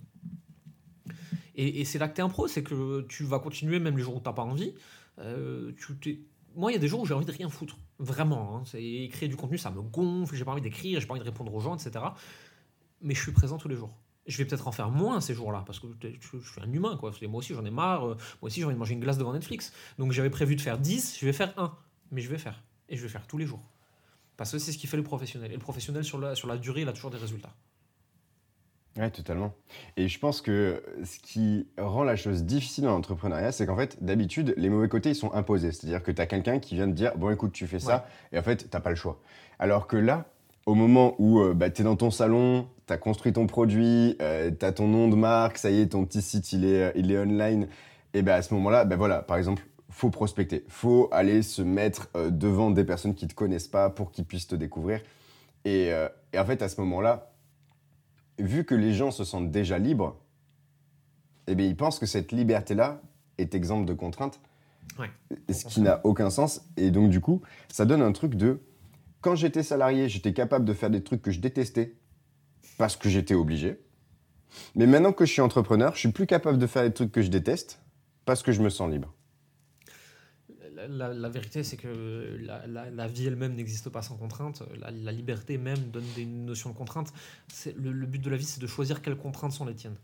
Et, c'est là que tu es un pro, c'est que tu vas continuer même les jours où tu pas envie. Moi, il y a des jours où j'ai envie de rien foutre. Vraiment. Hein. Écrire du contenu, ça me gonfle, j'ai pas envie d'écrire, j'ai pas envie de répondre aux gens, etc. Mais je suis présent tous les jours. Je vais peut-être en faire moins ces jours-là, parce que je, suis un humain, quoi. Moi aussi, j'en ai marre. Euh, moi aussi, j'ai envie de manger une glace devant Netflix. Donc, j'avais prévu de faire 10, je vais faire 1. Mais je vais faire. Et je vais faire tous les jours. Parce que c'est ce qui fait le professionnel. Et le professionnel, sur la, sur la durée, il a toujours des résultats. Oui, totalement. Et je pense que ce qui rend la chose difficile dans l'entrepreneuriat, c'est qu'en fait, d'habitude, les mauvais côtés, ils sont imposés. C'est-à-dire que tu as quelqu'un qui vient te dire, bon, écoute, tu fais ça, et en fait, tu pas le choix. Alors que là, au moment où euh, bah, tu es dans ton salon, tu as construit ton produit, euh, tu as ton nom de marque, ça y est, ton petit site, il est, il est online, et ben à ce moment-là, ben voilà, par exemple, faut prospecter, faut aller se mettre euh, devant des personnes qui te connaissent pas pour qu'ils puissent te découvrir. Et, et en fait, à ce moment-là, vu que les gens se sentent déjà libres, eh bien, ils pensent que cette liberté-là est exemple de contrainte. Ce qui n'a aucun sens. Et donc, du coup, ça donne un truc de. Quand j'étais salarié, j'étais capable de faire des trucs que je détestais parce que j'étais obligé. Mais maintenant que je suis entrepreneur, je suis plus capable de faire des trucs que je déteste parce que je me sens libre la, vérité, c'est que la, vie elle-même n'existe pas sans contrainte. La, liberté même donne des notions de contrainte. Le, but de la vie, c'est de choisir quelles contraintes sont les tiennes.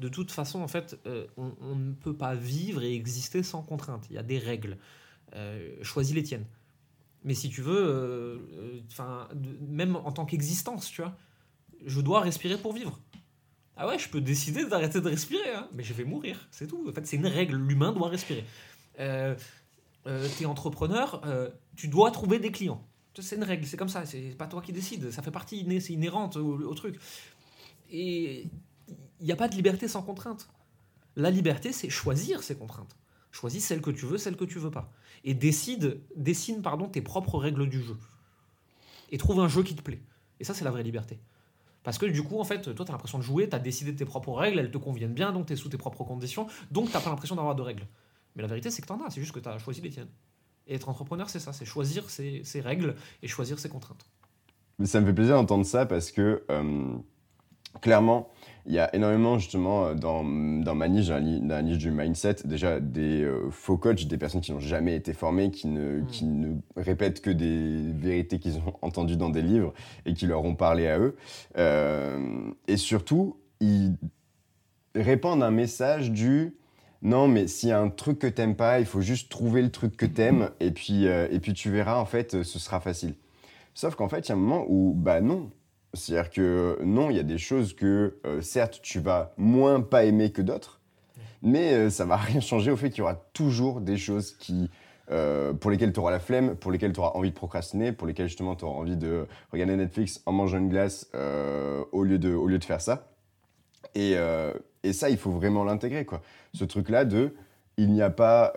De toute façon, en fait, euh, on, ne peut pas vivre et exister sans contrainte. Il y a des règles. Euh, choisis les tiennes. Mais si tu veux, euh, même en tant qu'existence, tu vois, je dois respirer pour vivre. Ah ouais, je peux décider d'arrêter de respirer, hein, mais je vais mourir, c'est tout. En fait, c'est une règle. L'humain doit respirer. Euh, tu es entrepreneur, euh, tu dois trouver des clients. C'est une règle, c'est comme ça, c'est pas toi qui décides, ça fait partie, c'est inhérente au, truc. Et il n'y a pas de liberté sans contrainte. La liberté, c'est choisir ses contraintes. Choisis celle que tu veux, celle que tu veux pas. Et décide, dessine pardon, tes propres règles du jeu. Et trouve un jeu qui te plaît. Et ça, c'est la vraie liberté. Parce que du coup, en fait, toi, tu as l'impression de jouer, tu as décidé tes propres règles, elles te conviennent bien, donc tu es sous tes propres conditions, donc tu pas l'impression d'avoir de règles. Mais la vérité, c'est que tu en as, c'est juste que tu as choisi les tiennes. Et être entrepreneur, c'est ça, c'est choisir ses, règles et choisir ses contraintes. Mais ça me fait plaisir d'entendre ça parce que, euh, clairement, il y a énormément, justement, euh, dans, dans ma niche, dans la, niche du mindset, déjà des euh, faux coachs, des personnes qui n'ont jamais été formées, qui ne, hmm. qui ne répètent que des vérités qu'ils ont entendues dans des livres et qui leur ont parlé à eux. Euh, et surtout, ils répandent un message du non, mais s'il y a un truc que t'aimes pas, il faut juste trouver le truc que t'aimes et puis, et puis tu verras, en fait, ce sera facile. Sauf qu'en fait, il y a un moment où, bah non, c'est-à-dire que non, il y a des choses que, euh, certes, tu vas moins pas aimer que d'autres, mais ça euh, ça va rien changer au fait qu'il y aura toujours des choses qui, euh, pour lesquelles tu auras la flemme, pour lesquelles tu auras envie de procrastiner, pour lesquelles justement tu auras envie de regarder Netflix en mangeant une glace au, lieu de, au lieu de faire ça. Et, et ça, il faut vraiment l'intégrer. quoi. Ce truc-là de il n'y a pas,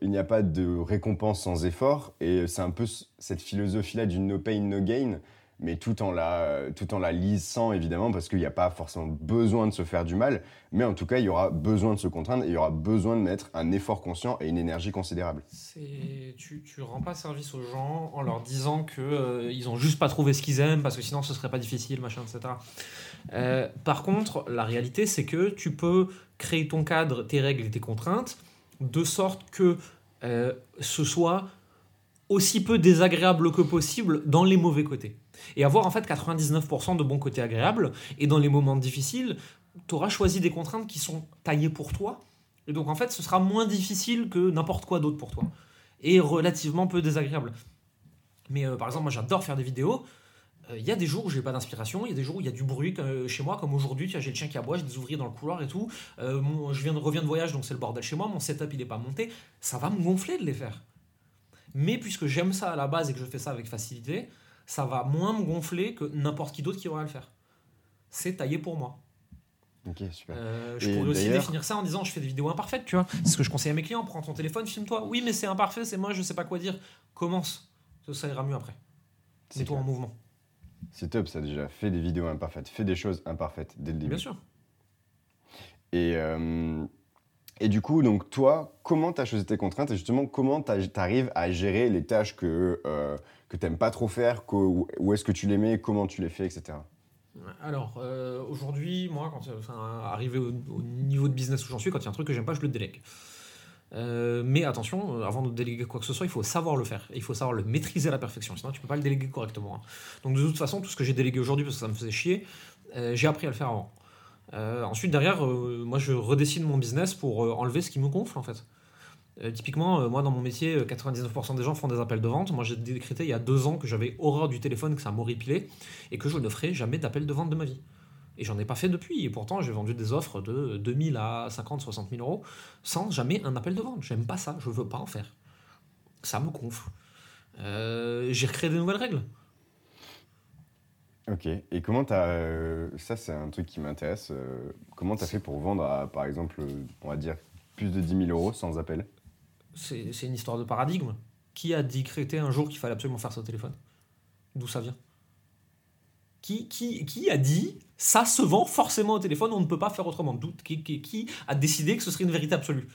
il n'y a pas de récompense sans effort. Et c'est un peu cette philosophie-là du no pain, no gain mais tout en la, tout en la lisant évidemment, parce qu'il n'y a pas forcément besoin de se faire du mal, mais en tout cas, il y aura besoin de se contraindre et il y aura besoin de mettre un effort conscient et une énergie considérable. Tu ne rends pas service aux gens en leur disant qu'ils euh, ils n'ont juste pas trouvé ce qu'ils aiment, parce que sinon ce serait pas difficile, machin, etc. Euh, par contre, la réalité, c'est que tu peux créer ton cadre, tes règles et tes contraintes, de sorte que euh, ce soit aussi peu désagréable que possible dans les mauvais côtés et avoir en fait 99% de bons côtés agréables. Et dans les moments difficiles, tu auras choisi des contraintes qui sont taillées pour toi. Et donc en fait, ce sera moins difficile que n'importe quoi d'autre pour toi. Et relativement peu désagréable. Mais euh, par exemple, moi j'adore faire des vidéos. Euh, Il y a des jours où j'ai pas d'inspiration, il y a des jours où il y a du bruit euh, chez moi, comme aujourd'hui, j'ai le chien qui aboie, j'ai des ouvriers dans le couloir et tout. je viens de, reviens de voyage, donc c'est le bordel chez moi, mon setup il est pas monté. Ça va me gonfler de les faire. Mais puisque j'aime ça à la base et que je fais ça avec facilité, ça va moins me gonfler que n'importe qui d'autre qui à le faire. C'est taillé pour moi. Ok, super. Euh, je pourrais aussi définir ça en disant je fais des vidéos imparfaites, tu vois. C'est ce que je conseille à mes clients prends ton téléphone, filme-toi. Oui, mais c'est imparfait, c'est moi, je sais pas quoi dire. Commence, ça ira mieux après. C'est toi en mouvement. C'est top, ça déjà. Fais des vidéos imparfaites, fais des choses imparfaites dès le début. Bien sûr. Et, euh, et du coup, donc toi, comment tu as choisi tes contraintes et justement, comment tu arrives à gérer les tâches que. Euh, que tu n'aimes pas trop faire, où est-ce que tu les mets, comment tu les fais, etc. Alors, euh, aujourd'hui, moi, quand enfin, arrivé au, niveau de business où j'en suis, quand il y a un truc que j'aime pas, je le délègue. Euh, mais attention, euh, avant de déléguer quoi que ce soit, il faut savoir le faire. Il faut savoir le maîtriser à la perfection, sinon tu peux pas le déléguer correctement. Hein. Donc de toute façon, tout ce que j'ai délégué aujourd'hui, parce que ça me faisait chier, j'ai appris à le faire avant. ensuite, derrière, moi, je redessine mon business pour enlever ce qui me gonfle, en fait. Euh, typiquement, euh, moi dans mon métier, 99% euh, des gens font des appels de vente. Moi j'ai décrété il y a deux ans que j'avais horreur du téléphone, que ça m'horripilait et que je ne ferai jamais d'appel de vente de ma vie. Et j'en ai pas fait depuis. Et pourtant, j'ai vendu des offres de 2000 à 50, 60 000 euros sans jamais un appel de vente. J'aime pas ça, je veux pas en faire. Ça me gonfle. j'ai recréé des nouvelles règles. Ok. Et comment tu as. ça, c'est un truc qui m'intéresse. comment tu as fait pour vendre à, par exemple, on va dire, plus de 10 000 euros sans appel? C'est une histoire de paradigme. Qui a décrété un jour qu'il fallait absolument faire ça au téléphone? D'où ça vient? Qui, qui, qui, a dit ça se vend forcément au téléphone, on ne peut pas faire autrement qui, qui, qui a décidé que ce serait une vérité absolue?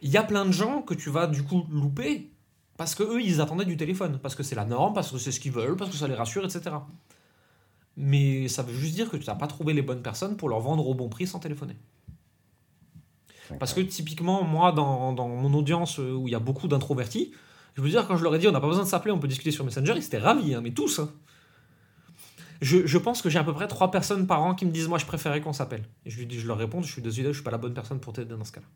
Il y a plein de gens que tu vas du coup louper parce que eux ils attendaient du téléphone, parce que c'est la norme, parce que c'est ce qu'ils veulent, parce que ça les rassure, etc. Mais ça veut juste dire que tu n'as pas trouvé les bonnes personnes pour leur vendre au bon prix sans téléphoner. Parce que typiquement, moi, dans, dans mon audience euh, où il y a beaucoup d'introvertis, je veux dire, quand je leur ai dit on n'a pas besoin de s'appeler, on peut discuter sur Messenger, ils étaient ravis, hein, mais tous. Hein. Je, je, pense que j'ai à peu près trois personnes par an qui me disent moi je préférais qu'on s'appelle. Et je, je leur réponds je suis désolé, je suis pas la bonne personne pour t'aider dans ce cas-là.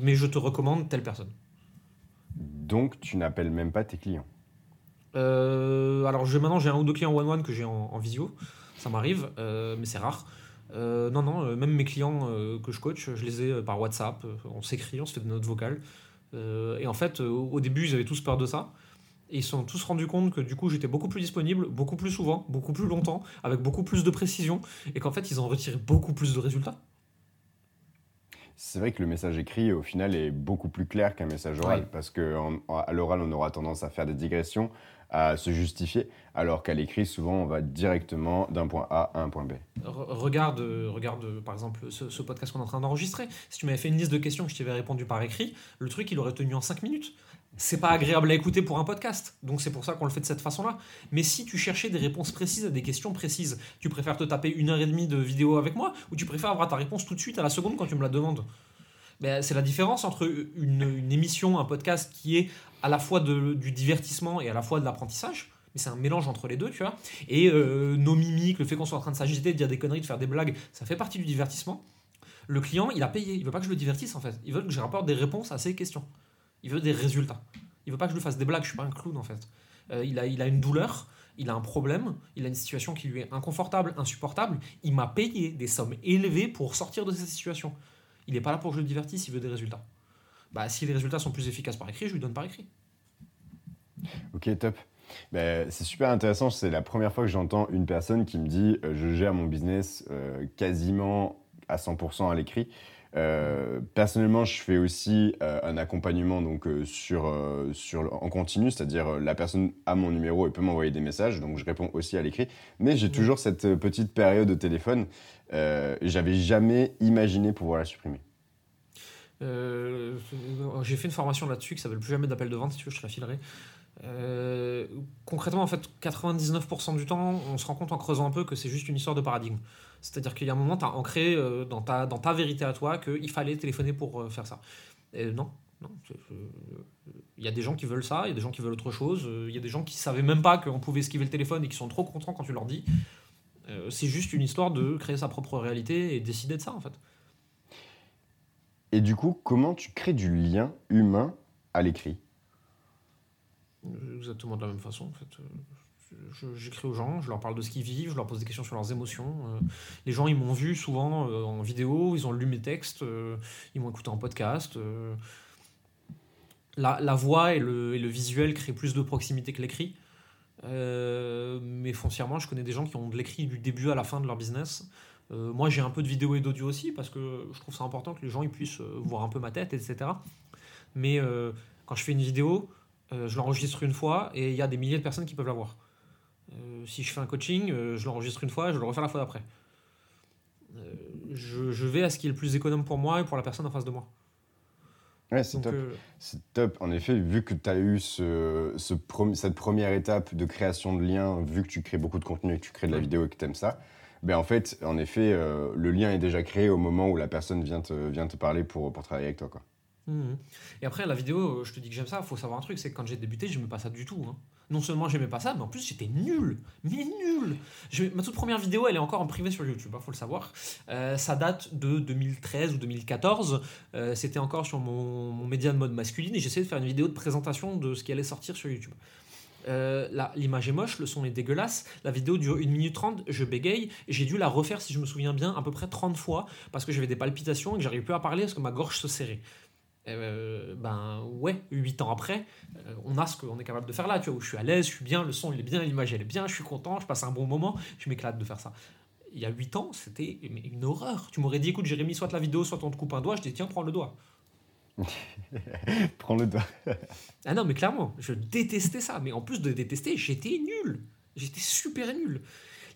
Mais je te recommande telle personne. Donc tu n'appelles même pas tes clients euh, Alors maintenant j'ai un ou deux clients one-one que j'ai en, visio, ça m'arrive, euh, mais c'est rare. Euh, non, non, même mes clients que je coach, je les ai par WhatsApp, on s'écrit, on se fait des notes vocales. et en fait, au début, ils avaient tous peur de ça. Et ils se sont tous rendus compte que du coup, j'étais beaucoup plus disponible, beaucoup plus souvent, beaucoup plus longtemps, avec beaucoup plus de précision, et qu'en fait, ils ont retiré beaucoup plus de résultats. C'est vrai que le message écrit, au final, est beaucoup plus clair qu'un message oral, parce qu'à l'oral, on aura tendance à faire des digressions, à se justifier, alors qu'à l'écrit, souvent, on va directement d'un point A à un point B. regarde, regarde par exemple ce, podcast qu'on est en train d'enregistrer. Si tu m'avais fait une liste de questions que je t'avais répondu par écrit, le truc, il aurait tenu en 5 minutes. C'est pas agréable à écouter pour un podcast, donc c'est pour ça qu'on le fait de cette façon-là. Mais si tu cherchais des réponses précises à des questions précises, tu préfères te taper une heure et demie de vidéo avec moi, ou tu préfères avoir ta réponse tout de suite à la seconde quand tu me la demandes? Ben, c'est la différence entre une, émission, un podcast qui est à la fois du divertissement et à la fois de l'apprentissage. Mais c'est un mélange entre les deux, tu vois. Et euh, nos mimiques, le fait qu'on soit en train de s'agiter, de dire des conneries, de faire des blagues, ça fait partie du divertissement. Le client, il a payé. Il veut pas que je le divertisse, en fait. Il veut que je rapporte des réponses à ses questions. Il veut des résultats. Il veut pas que je lui fasse des blagues. Je suis pas un clown, en fait. Euh, il, a, il a une douleur il a un problème, il a une situation qui lui est inconfortable, insupportable, il m'a payé des sommes élevées pour sortir de cette situation. Il n'est pas là pour que je le divertisse, il veut des résultats. Bah, si les résultats sont plus efficaces par écrit, je lui donne par écrit. Ok, top. Bah, c'est super intéressant. C'est la première fois que j'entends une personne qui me dit euh, je gère mon business euh, quasiment à 100% à l'écrit. Euh, personnellement, je fais aussi un accompagnement donc sur, sur en continu, c'est-à-dire la personne a mon numéro et peut m'envoyer des messages, donc je réponds aussi à l'écrit. Mais j'ai toujours cette petite période de téléphone euh, j'avais jamais imaginé pouvoir la supprimer. Euh, j'ai fait une formation là-dessus qui s'appelle Plus jamais d'appel de vente, si tu veux, je te la filerai. Euh, concrètement, en fait, 99% du temps, on se rend compte en creusant un peu que c'est juste une histoire de paradigme. C'est-à-dire qu'il y a un moment, tu as ancré dans, ta, dans ta vérité à toi qu'il fallait téléphoner pour faire ça. Et non. Il y a des gens qui veulent ça, il y a des gens qui veulent autre chose, il y a des gens qui savaient même pas qu'on pouvait esquiver le téléphone et qui sont trop contents quand tu leur dis. Euh, c'est juste une histoire de créer sa propre réalité et décider de ça, en fait. Et du coup, comment tu crées du lien humain à l'écrit? Exactement de la même façon, en fait. Euh, j'écris aux gens, je leur parle de ce qu'ils vivent, je leur pose des questions sur leurs émotions. Euh, les gens, ils m'ont vu souvent en vidéo, ils ont lu mes textes, ils m'ont écouté en podcast. La, la, voix et le, et le, visuel créent plus de proximité que l'écrit. Euh, mais foncièrement, je connais des gens qui ont de l'écrit du début à la fin de leur business. Euh, moi, j'ai un peu de vidéo et d'audio aussi parce que je trouve ça important que les gens ils puissent euh, voir un peu ma tête, etc. Mais quand je fais une vidéo, je l'enregistre une fois et il y a des milliers de personnes qui peuvent la voir. si je fais un coaching, je l'enregistre une fois et je le refais la fois d'après. Je, je, vais à ce qui est le plus économe pour moi et pour la personne en face de moi. Ouais, c'est top. Euh, c'est top. En effet, vu que tu as eu ce, ce cette première étape de création de liens, vu que tu crées beaucoup de contenu et que tu crées de la vidéo et que tu aimes ça, ben en fait, en effet, euh, le lien est déjà créé au moment où la personne vient te, vient te parler pour, pour travailler avec toi. Quoi. Mmh. Et après, la vidéo, je te dis que j'aime ça, il faut savoir un truc, c'est que quand j'ai débuté, je n'aimais pas ça du tout. Hein. Non seulement j'aimais pas ça, mais en plus j'étais nul. Mais nul Ma toute première vidéo, elle est encore en privé sur YouTube, il hein, faut le savoir. Euh, ça date de 2013 ou 2014. Euh, c'était encore sur mon, mon média de mode masculine et j'essayais de faire une vidéo de présentation de ce qui allait sortir sur YouTube. Euh, l'image est moche, le son est dégueulasse, la vidéo dure 1 minute 30, je bégaye, j'ai dû la refaire si je me souviens bien à peu près 30 fois parce que j'avais des palpitations et que j'arrivais plus à parler parce que ma gorge se serrait. Euh, ben ouais, 8 ans après, euh, on a ce qu'on est capable de faire là, tu vois, où je suis à l'aise, je suis bien, le son il est bien, l'image elle est bien, je suis content, je passe un bon moment, je m'éclate de faire ça. Il y a 8 ans, c'était une horreur. Tu m'aurais dit, écoute Jérémy, soit la vidéo, soit on te coupe un doigt, je dis, tiens, prends le doigt. prends le doigt. ah non, mais clairement, je détestais ça, mais en plus de détester, j'étais nul. J'étais super nul.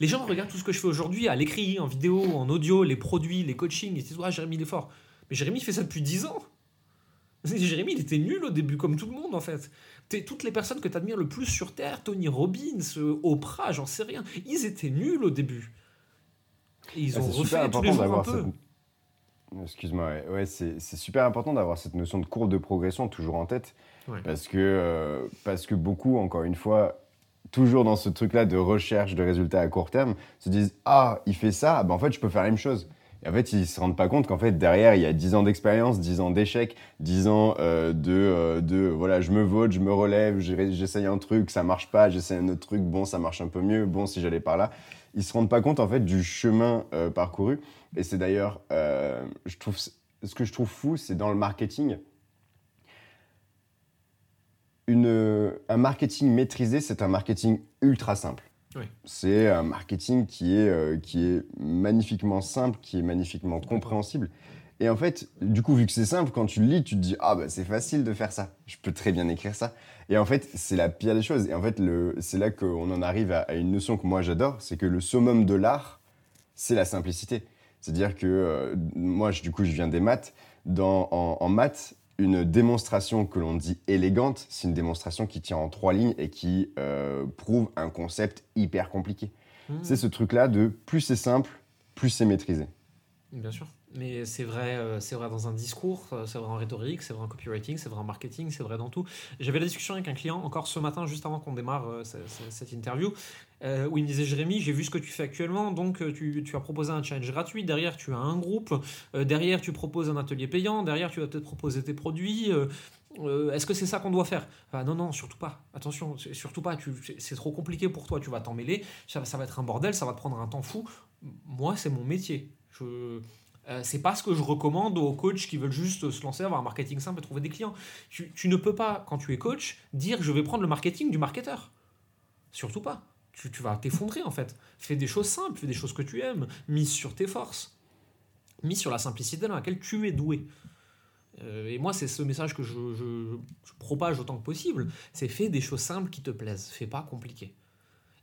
Les gens regardent tout ce que je fais aujourd'hui à l'écrit, en vidéo, en audio, les produits, les coachings, ils se disent, ah, Jérémy, il est fort. Mais Jérémy fait ça depuis 10 ans. Jérémy, il était nul au début, comme tout le monde en fait. toutes les personnes que tu admires le plus sur Terre, Tony Robbins, euh, Oprah, j'en sais rien, ils étaient nuls au début. Et ils ah, ont refait tous les jours un peu. Excuse-moi, ouais, c'est super important d'avoir cette notion de courbe de progression toujours en tête. Parce, que, euh, parce que beaucoup, encore une fois, toujours dans ce truc-là de recherche de résultats à court terme, se disent Ah, il fait ça, ben en fait, je peux faire la même chose. Et en fait, ils se rendent pas compte qu'en fait, derrière, il y a 10 ans d'expérience, 10 ans d'échecs, 10 ans euh, de, euh, de, voilà, je me vote, je me relève, j'essaye un truc, ça marche pas, j'essaye un autre truc, bon, ça marche un peu mieux, bon, si j'allais par là. Ils se rendent pas compte, en fait, du chemin euh, parcouru. Et c'est d'ailleurs, je trouve, ce que je trouve fou, c'est dans le marketing, une, un marketing maîtrisé, c'est un marketing ultra simple. C'est un marketing qui est, euh, qui est magnifiquement simple, qui est magnifiquement compréhensible. Et en fait, du coup, vu que c'est simple, quand tu le lis, tu te dis ah bah c'est facile de faire ça. Je peux très bien écrire ça. Et en fait, c'est la pire des choses. Et en fait, c'est là qu'on en arrive à, une notion que moi j'adore, c'est que le summum de l'art, c'est la simplicité. C'est-à-dire que euh, moi, du coup, je viens des maths. Dans, en, maths, une démonstration que l'on dit élégante, c'est une démonstration qui tient en trois lignes et qui euh, prouve un concept hyper compliqué. Mmh. C'est ce truc-là de plus c'est simple, plus c'est maîtrisé. Bien sûr. Mais c'est vrai, euh, c'est vrai dans un discours, euh, c'est vrai en rhétorique, c'est vrai en copywriting, c'est vrai en marketing, c'est vrai dans tout. J'avais la discussion avec un client encore ce matin, juste avant qu'on démarre euh, cette interview, où il me disait Jérémy, j'ai vu ce que tu fais actuellement, donc tu, tu, as proposé un challenge gratuit, derrière tu as un groupe, derrière tu proposes un atelier payant, derrière tu vas peut-être proposer tes produits. Est-ce que c'est ça qu'on doit faire? Non, non, surtout pas. Attention, surtout pas. C'est trop compliqué pour toi. Tu vas t'en mêler. Ça, ça va être un bordel. Ça va te prendre un temps fou. Moi, c'est mon métier. Je, euh, c'est pas ce que je recommande aux coachs qui veulent juste se lancer, avoir un marketing simple et trouver des clients. Tu, ne peux pas, quand tu es coach, dire je vais prendre le marketing du marketeur. Surtout pas. Tu, vas t'effondrer en fait. Fais des choses simples, fais des choses que tu aimes, mise sur tes forces, mise sur la simplicité dans laquelle tu es doué. Euh, et moi, c'est ce message que je, propage autant que possible. C'est fais des choses simples qui te plaisent. Fais pas compliqué.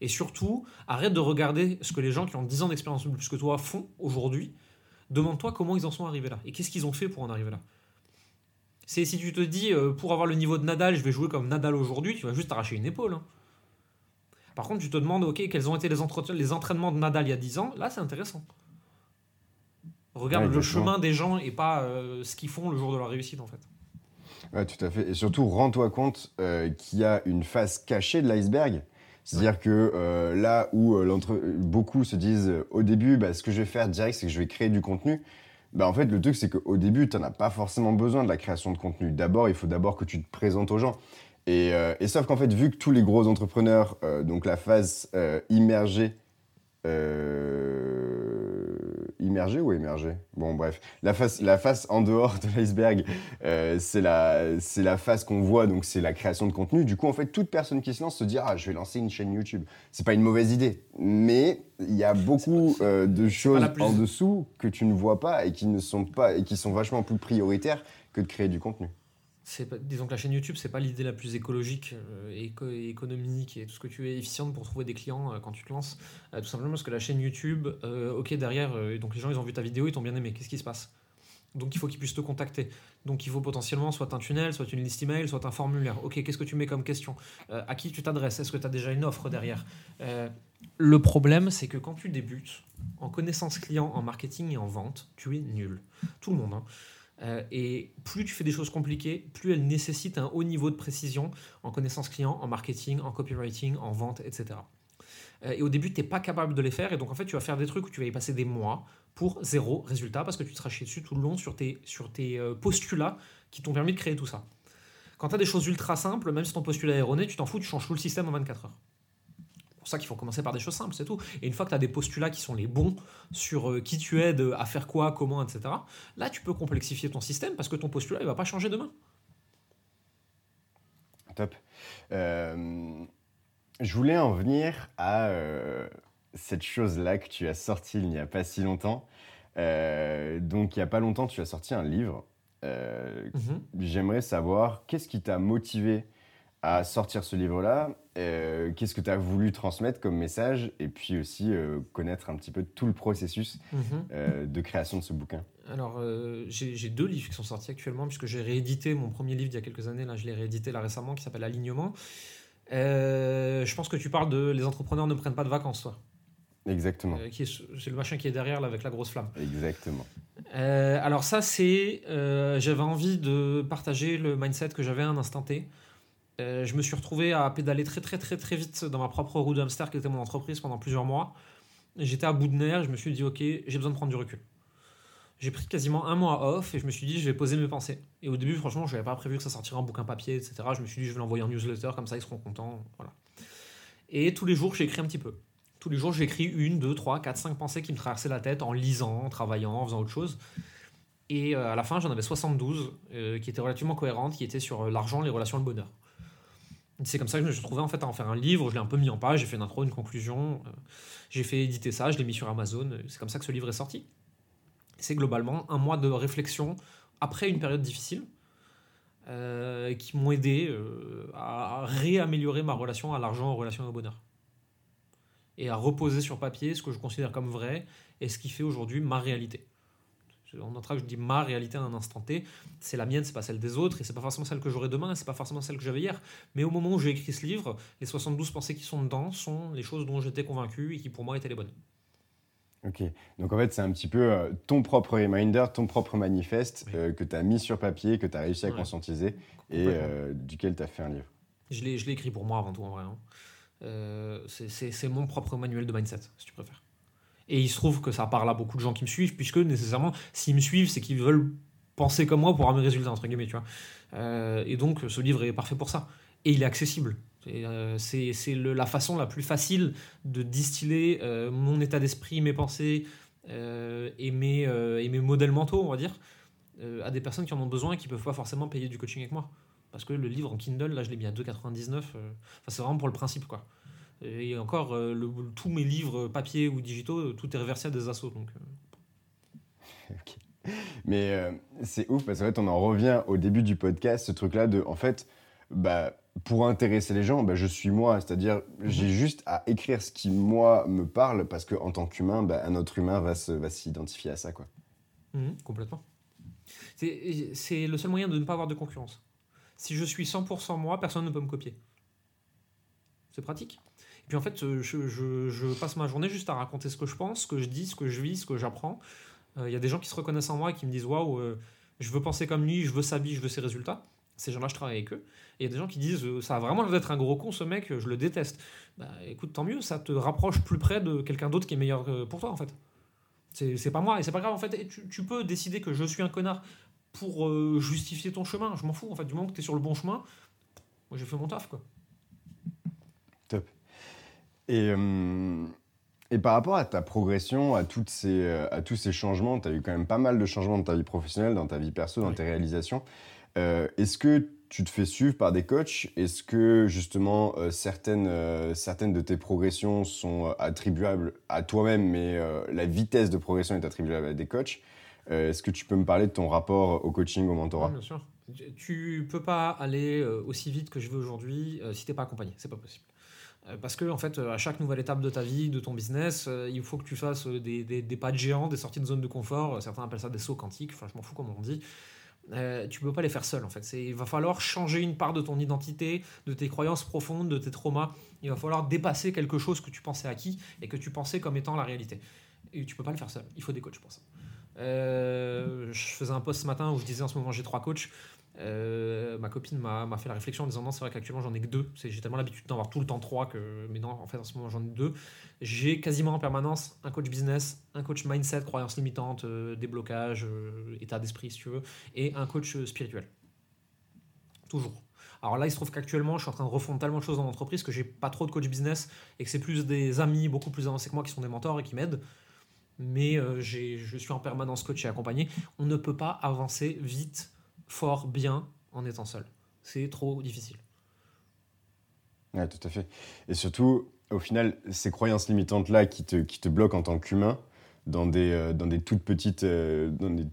Et surtout, arrête de regarder ce que les gens qui ont 10 ans d'expérience plus que toi font aujourd'hui demande-toi comment ils en sont arrivés là et qu'est-ce qu'ils ont fait pour en arriver là. C'est si tu te dis euh, pour avoir le niveau de Nadal, je vais jouer comme Nadal aujourd'hui, tu vas juste arracher une épaule. Hein. Par contre, tu te demandes ok, quels ont été les, les entraînements de Nadal il y a 10 ans, là c'est intéressant. Regarde le chemin des gens et pas euh, ce qu'ils font le jour de leur réussite en fait. Ouais, tout à fait. Et surtout, rends-toi compte euh, qu'il y a une face cachée de l'iceberg c'est-à-dire que euh, là où euh, beaucoup se disent euh, au début, bah, ce que je vais faire direct, c'est que je vais créer du contenu. Bah, en fait, le truc, c'est qu'au début, tu n'en as pas forcément besoin de la création de contenu. D'abord, il faut d'abord que tu te présentes aux gens. Et, et sauf qu'en fait, vu que tous les gros entrepreneurs, donc la phase immergée, immergé ou émergé? Bon, bref, la face, la face en dehors de l'iceberg, euh, c'est la, c'est la face qu'on voit, donc c'est la création de contenu. Du coup, en fait, toute personne qui se lance se dit ah, je vais lancer une chaîne YouTube. C'est pas une mauvaise idée, mais il y a beaucoup euh, de choses en dessous que tu ne vois pas et qui ne sont pas et qui sont vachement plus prioritaires que de créer du contenu disons que la chaîne YouTube, c'est pas l'idée la plus écologique euh, et économique et tout ce que tu es efficiente pour trouver des clients euh, quand tu te lances. Euh, tout simplement parce que la chaîne YouTube, ok, derrière, donc les gens ils ont vu ta vidéo, ils t'ont bien aimé. Qu'est-ce qui se passe? Donc il faut qu'ils puissent te contacter. Donc il faut potentiellement soit un tunnel, soit une liste email, soit un formulaire. Ok, qu'est-ce que tu mets comme question? À qui tu t'adresses? Est-ce que tu as déjà une offre derrière? Le problème, c'est que quand tu débutes en connaissance client, en marketing et en vente, tu es nul. Tout le monde. Hein. Euh, et plus tu fais des choses compliquées, plus elles nécessitent un haut niveau de précision en connaissance client, en marketing, en copywriting, en vente, etc. Euh, et au début, tu n'es pas capable de les faire. Et donc, en fait, tu vas faire des trucs où tu vas y passer des mois pour zéro résultat parce que tu te chié dessus tout le long sur tes, sur tes euh, postulats qui t'ont permis de créer tout ça. Quand tu as des choses ultra simples, même si ton postulat est erroné, tu t'en fous, tu changes tout le système en 24 heures pour ça qu'il faut commencer par des choses simples, c'est tout. Et une fois que tu as des postulats qui sont les bons sur euh, qui tu aides à faire quoi, comment, etc., là, tu peux complexifier ton système parce que ton postulat, il va pas changer demain. Top. Euh, je voulais en venir à euh, cette chose-là que tu as sorti il n'y a pas si longtemps. donc, il n'y a pas longtemps, tu as sorti un livre. Mhm. J'aimerais savoir qu'est-ce qui t'a motivé à sortir ce livre-là euh, Qu'est-ce que tu as voulu transmettre comme message Et puis aussi euh, connaître un petit peu tout le processus mhm. euh, de création de ce bouquin. Alors, j'ai deux livres qui sont sortis actuellement, puisque j'ai réédité mon premier livre il y a quelques années, là je l'ai réédité là récemment, qui s'appelle Alignement. je pense que tu parles de Les entrepreneurs ne prennent pas de vacances, toi. Exactement. c'est le machin qui est derrière là avec la grosse flamme. Exactement. alors ça c'est, j'avais envie de partager le mindset que j'avais à un instant T. Euh, je me suis retrouvé à pédaler très très très très vite dans ma propre roue d'hamster qui était mon entreprise pendant plusieurs mois. J'étais à bout de nerfs, je me suis dit ok, j'ai besoin de prendre du recul. J'ai pris quasiment un mois off et je me suis dit je vais poser mes pensées. Et au début franchement je n'avais pas prévu que ça sortirait en bouquin papier, etc. Je me suis dit je vais l'envoyer en newsletter, comme ça ils seront contents. Voilà. Et tous les jours j'ai écrit un petit peu. Tous les jours j'écris une, deux, trois, quatre, cinq pensées qui me traversaient la tête en lisant, en travaillant, en faisant autre chose. Et euh, à la fin j'en avais 72 euh, qui étaient relativement cohérentes, qui étaient sur l'argent, les relations, le bonheur. C'est comme ça que je me suis trouvé en fait à en faire un livre, je l'ai un peu mis en page, j'ai fait une intro, une conclusion, euh, j'ai fait éditer ça, je l'ai mis sur Amazon, c'est comme ça que ce livre est sorti. C'est globalement un mois de réflexion après une période difficile euh, qui m'ont aidé euh, à réaméliorer ma relation à l'argent, en relation au bonheur. Et à reposer sur papier ce que je considère comme vrai et ce qui fait aujourd'hui ma réalité. En que je dis ma réalité à un instant T, c'est la mienne, c'est pas celle des autres, et c'est pas forcément celle que j'aurai demain, et c'est pas forcément celle que j'avais hier. Mais au moment où j'ai écrit ce livre, les 72 pensées qui sont dedans sont les choses dont j'étais convaincu et qui pour moi étaient les bonnes. Ok, donc en fait c'est un petit peu euh, ton propre reminder, ton propre manifeste euh, que tu as mis sur papier, que tu as réussi à conscientiser et euh, duquel tu as fait un livre. Je l'ai écrit pour moi avant tout en vrai. Hein. c'est mon propre manuel de mindset, si tu préfères. Et il se trouve que ça parle à beaucoup de gens qui me suivent, puisque nécessairement, s'ils me suivent, c'est qu'ils veulent penser comme moi pour avoir mes résultats, entre guillemets, tu vois. et donc ce livre est parfait pour ça. Et il est accessible. Euh, c'est la façon la plus facile de distiller euh, mon état d'esprit, mes pensées euh, et, mes, modèles mentaux, on va dire, à des personnes qui en ont besoin et qui ne peuvent pas forcément payer du coaching avec moi. Parce que le livre en Kindle, là, je l'ai mis à 2,99. c'est vraiment pour le principe, quoi. Et encore, le, tous mes livres papier ou digitaux, tout est reversé à des assos. Donc, Mais c'est ouf parce qu'en fait, on en revient au début du podcast, ce truc-là de, en fait, bah, pour intéresser les gens, bah, je suis moi. C'est-à-dire, j'ai mhm. juste à écrire ce qui, moi, me parle, parce qu'en tant qu'humain, bah, un autre humain va, va s'identifier à ça. Quoi. Mhm, complètement. C'est le seul moyen de ne pas avoir de concurrence. Si je suis 100% moi, personne ne peut me copier. C'est pratique. Et puis en fait, je, je, passe ma journée juste à raconter ce que je pense, ce que je dis, ce que je vis, ce que j'apprends. Il euh, y a des gens qui se reconnaissent en moi et qui me disent Waouh, euh, je veux penser comme lui, je veux sa vie, je veux ses résultats. Ces gens-là, je travaille avec eux. Et il y a des gens qui disent euh, Ça a vraiment l'air d'être un gros con, ce mec, je le déteste. Bah écoute, tant mieux, ça te rapproche plus près de quelqu'un d'autre qui est meilleur pour toi, en fait. C'est pas moi, et c'est pas grave, en fait. tu, peux décider que je suis un connard pour euh, justifier ton chemin. Je m'en fous, en fait. Du moment que tu es sur le bon chemin, moi j'ai fait mon taf, quoi. Et. Euh, et par rapport à ta progression, à, toutes ces, à tous ces changements, tu as eu quand même pas mal de changements dans ta vie professionnelle, dans ta vie perso, dans tes réalisations. Euh, est-ce que tu te fais suivre par des coachs? Est-ce que justement euh, certaines, euh, certaines de tes progressions sont attribuables à toi-même, mais la vitesse de progression est attribuable à des coachs? Est-ce que tu peux me parler de ton rapport au coaching, au mentorat? Bien sûr. Tu peux pas aller aussi vite que je veux aujourd'hui si tu n'es pas accompagné. C'est pas possible. Parce que, en fait, à chaque nouvelle étape de ta vie, de ton business, il faut que tu fasses des, des, pas de géant, des sorties de zone de confort. Certains appellent ça des sauts quantiques. Enfin, je m'en fous comment on dit. Euh, tu peux pas les faire seul en fait. Il va falloir changer une part de ton identité, de tes croyances profondes, de tes traumas. Il va falloir dépasser quelque chose que tu pensais acquis et que tu pensais comme étant la réalité. Et tu peux pas le faire seul. Il faut des coachs pour ça. Euh, je faisais un post ce matin où je disais en ce moment j'ai trois coachs. Euh, ma copine m'a fait la réflexion en disant non, c'est vrai qu'actuellement j'en ai que deux. J'ai tellement l'habitude d'en avoir tout le temps trois que. Mais non, en fait, en ce moment j'en ai deux. J'ai quasiment en permanence un coach business, un coach mindset, croyances limitantes, euh, déblocage, euh, état d'esprit si tu veux, et un coach spirituel. Toujours. Alors là, il se trouve qu'actuellement, je suis en train de refondre tellement de choses dans l'entreprise que j'ai pas trop de coach business et que c'est plus des amis beaucoup plus avancés que moi qui sont des mentors et qui m'aident. Mais je suis en permanence coach et accompagné. On ne peut pas avancer vite fort, bien en étant seul. C'est trop difficile. Ouais, tout à fait. Et surtout, au final, ces croyances limitantes-là qui te, qui te bloquent en tant qu'humain, dans des, euh, dans des toutes petites, euh, dans des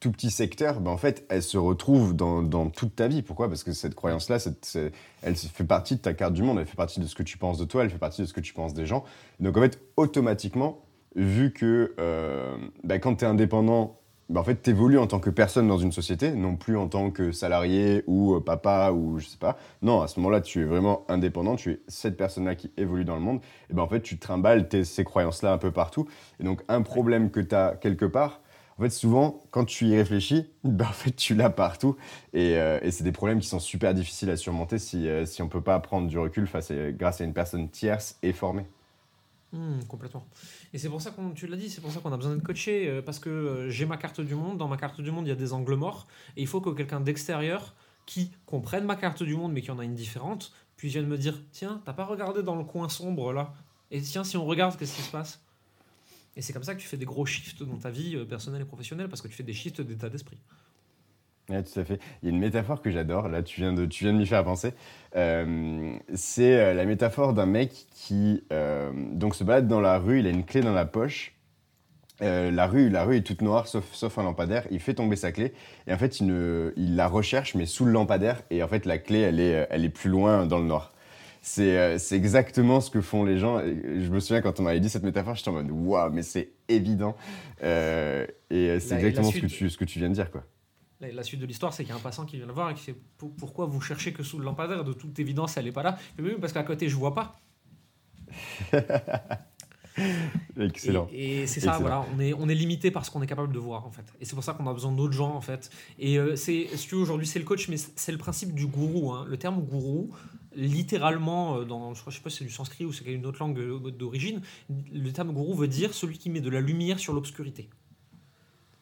tout petits secteurs, ben en fait, elles se retrouvent dans, dans, toute ta vie. Pourquoi? Parce que cette croyance-là, elle fait partie de ta carte du monde, elle fait partie de ce que tu penses de toi, elle fait partie de ce que tu penses des gens. Donc en fait, automatiquement, vu que euh, ben, quand tu es indépendant, bah, en fait, tu évolues en tant que personne dans une société, non plus en tant que salarié ou euh, papa ou je sais pas. Non, à ce moment-là, tu es vraiment indépendant, tu es cette personne-là qui évolue dans le monde. Et ben en fait, tu trimbales tes, ces croyances-là un peu partout. Et donc, un problème que tu as quelque part, en fait, souvent, quand tu y réfléchis, ben, en fait, tu l'as partout. Et, euh, et c'est des problèmes qui sont super difficiles à surmonter si, euh, si on ne peut pas prendre du recul face à, grâce à une personne tierce et formée. Mmh, complètement. Et c'est pour ça qu'on, tu l'as dit, c'est pour ça qu'on a besoin d'être coaché, euh, parce que euh, j'ai ma carte du monde, dans ma carte du monde, il y a des angles morts, et il faut que quelqu'un d'extérieur qui comprenne ma carte du monde, mais qui en a une différente, puisse vienne me dire, tiens, t'as pas regardé dans le coin sombre là? Et tiens, si on regarde, qu'est-ce qui se passe? Et c'est comme ça que tu fais des gros shifts dans ta vie euh, personnelle et professionnelle, parce que tu fais des shifts d'état d'esprit. Oui, tout à fait. Il y a une métaphore que j'adore, là tu viens de, tu viens de m'y faire penser. Euh, c'est euh, la métaphore d'un mec qui euh, donc se balade dans la rue, il a une clé dans la poche, Euh, la, rue, la rue est toute noire sauf, sauf un lampadaire. Il fait tomber sa clé et en fait il, ne, il la recherche mais sous le lampadaire et en fait la clé elle est, elle est plus loin dans le noir. C'est exactement ce que font les gens. Et je me souviens quand on m'avait dit cette métaphore, j'étais en mode waouh, mais c'est évident. Et c'est exactement ce, que tu, ce que tu viens de dire. quoi. La, la suite de l'histoire, c'est qu'il y a un passant qui vient le voir et qui fait Pour- Pourquoi vous cherchez que sous le lampadaire De toute évidence, elle n'est pas là. Fait, Oui, parce qu'à côté, je vois pas. Excellent. Et, et c'est ça, Excellent. voilà, on est, on est limité par ce qu'on est capable de voir en fait. Et c'est pour ça qu'on a besoin d'autres gens en fait. Et euh, c'est, si tu veux, aujourd'hui c'est le coach, mais c'est c'est le principe du gourou. hein. Le terme gourou, littéralement, euh, dans, je crois- je sais pas si c'est du sanskrit ou c'est une autre langue euh, d'origine, le terme gourou veut dire celui qui met de la lumière sur l'obscurité.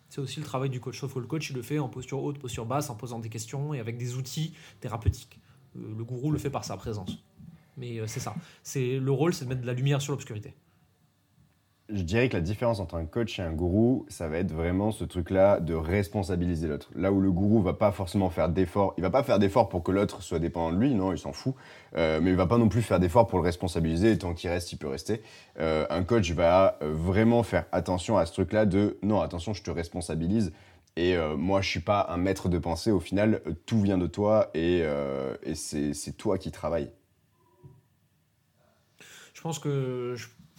C'est aussi le travail du coach, sauf le coach il le fait en posture haute, posture basse, en posant des questions et avec des outils thérapeutiques. Euh, Le gourou le fait par sa présence. Mais euh, c'est ça. C'est le rôle, c'est de mettre de la lumière sur l'obscurité. Je dirais que la différence entre un coach et un gourou, ça va être vraiment ce truc-là de responsabiliser l'autre. Là où le gourou va pas forcément faire d'efforts, il va pas faire d'efforts pour que l'autre soit dépendant de lui, non, il s'en fout. Euh, mais il va pas non plus faire d'efforts pour le responsabiliser, et tant qu'il reste, il peut rester. Euh, un coach va euh, vraiment faire attention à ce truc-là de non, attention, je te responsabilise. Et moi, je suis pas un maître de pensée. Au final, tout vient de toi et, c'est toi qui travailles. Je pense que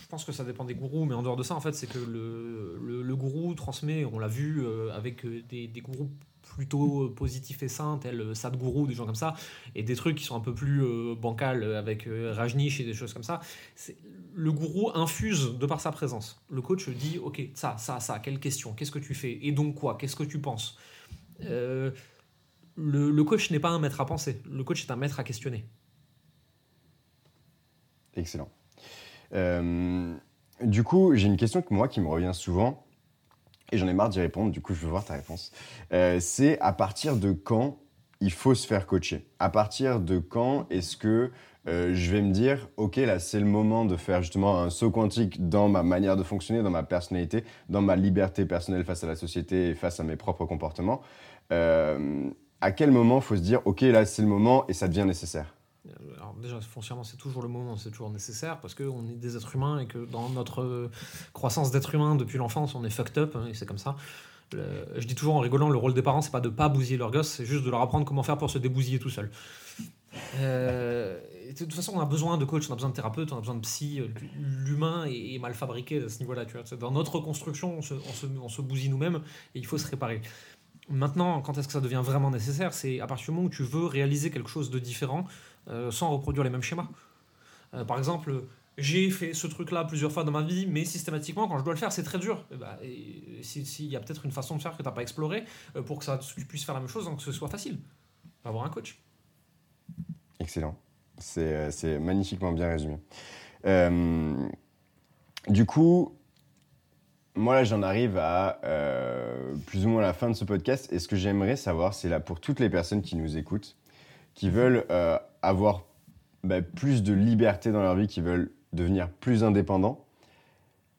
pense que ça dépend des gourous, mais en dehors de ça, en fait, c'est que le, le, gourou transmet, on l'a vu euh, avec euh, des, des gourous plutôt euh, positifs et sains, tels Sadhguru, des gens comme ça, et des trucs qui sont un peu plus euh, bancals avec euh, Rajneesh et des choses comme ça. Le gourou infuse de par sa présence. Le coach dit, ok, ça, ça, ça, quelle question, qu'est-ce que tu fais, et donc quoi, qu'est-ce que tu penses? Le, le coach n'est pas un maître à penser, le coach est un maître à questionner. Excellent. Euh, du coup, j'ai une question que moi qui me revient souvent et j'en ai marre d'y répondre. Du coup, je veux voir ta réponse. Euh, c'est à partir de quand il faut se faire coacher? À partir de quand est-ce que euh, je vais me dire, ok, là, c'est le moment de faire justement un saut quantique dans ma manière de fonctionner, dans ma personnalité, dans ma liberté personnelle face à la société et face à mes propres comportements. À quel moment faut se dire, ok, là, c'est le moment et ça devient nécessaire? Alors déjà, foncièrement, c'est toujours le moment, c'est toujours nécessaire parce qu'on est des êtres humains et que dans notre croissance d'être humain depuis l'enfance, on est fucked up hein, et c'est comme ça. Je dis toujours en rigolant, le rôle des parents, c'est pas de pas bousiller leur gosse, c'est juste de leur apprendre comment faire pour se débousiller tout seul. Euh, de toute façon, on a besoin de coach, on a besoin de thérapeute, on a besoin de psy. euh, L'humain est, mal fabriqué à ce niveau-là. tu vois. Dans notre construction, on se bousille nous-mêmes et il faut se réparer. Maintenant, quand est-ce que ça devient vraiment nécessaire? C'est à partir du moment où tu veux réaliser quelque chose de différent euh, sans reproduire les mêmes schémas. Euh, par exemple, j'ai fait ce truc-là plusieurs fois dans ma vie, mais systématiquement, quand je dois le faire, c'est très dur. Et bah, et si- S'il y a peut-être une façon de faire que tu n'as pas exploré euh, pour que ça, tu puisses faire la même chose, donc que ce soit facile. Avoir un coach. Excellent. C'est magnifiquement bien résumé. Du coup, moi là, j'en arrive à plus ou moins la fin de ce podcast. Et ce que j'aimerais savoir, c'est là pour toutes les personnes qui nous écoutent, qui veulent euh, avoir bah, plus de liberté dans leur vie, qui veulent devenir plus indépendants.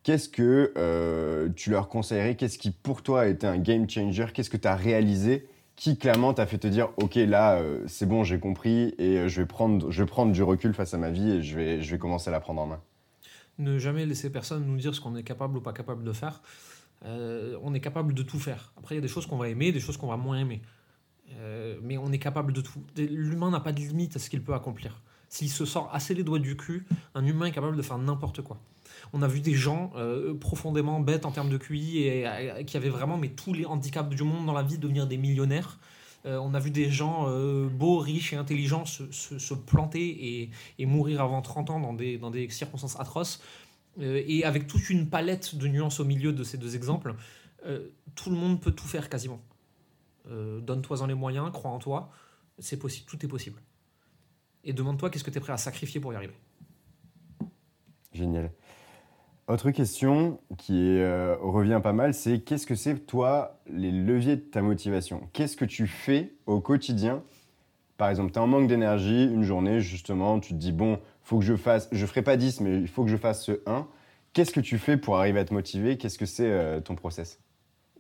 Qu'est-ce que euh, tu leur conseillerais? Qu'est-ce qui pour toi a été un game changer? Qu'est-ce que tu as réalisé qui clairement t'a fait te dire ok là euh, c'est bon j'ai compris et je vais prendre je vais prendre du recul face à ma vie et je vais je vais commencer à la prendre en main? Ne jamais laisser personne nous dire ce qu'on est capable ou pas capable de faire. On est capable de tout faire. Après, il y a des choses qu'on va aimer, des choses qu'on va moins aimer. Euh, mais on est capable de tout. L'humain n'a pas de limite à ce qu'il peut accomplir. S'il se sort assez les doigts du cul, un humain est capable de faire n'importe quoi. On a vu des gens euh, profondément bêtes en termes de QI et euh, qui avaient vraiment mais tous les handicaps du monde dans la vie devenir des millionnaires. On a vu des gens beaux, riches et intelligents se, planter et, mourir avant 30 ans dans des, circonstances atroces. Et avec toute une palette de nuances au milieu de ces deux exemples, tout le monde peut tout faire quasiment. Euh, Donne-toi-en les moyens, crois en toi, c'est possible, tout est possible. Et demande-toi qu'est-ce que tu es prêt à sacrifier pour y arriver. génial. Autre question qui euh, revient pas mal c'est qu'est-ce que c'est toi les leviers de ta motivation? Qu'est-ce que tu fais au quotidien? Par exemple tu es en manque d'énergie une journée justement tu te dis bon faut que je fasse je ferai pas 10 mais il faut que je fasse ce 1 qu'est-ce que tu fais pour arriver à te motiver? Qu'est-ce que c'est euh, ton process?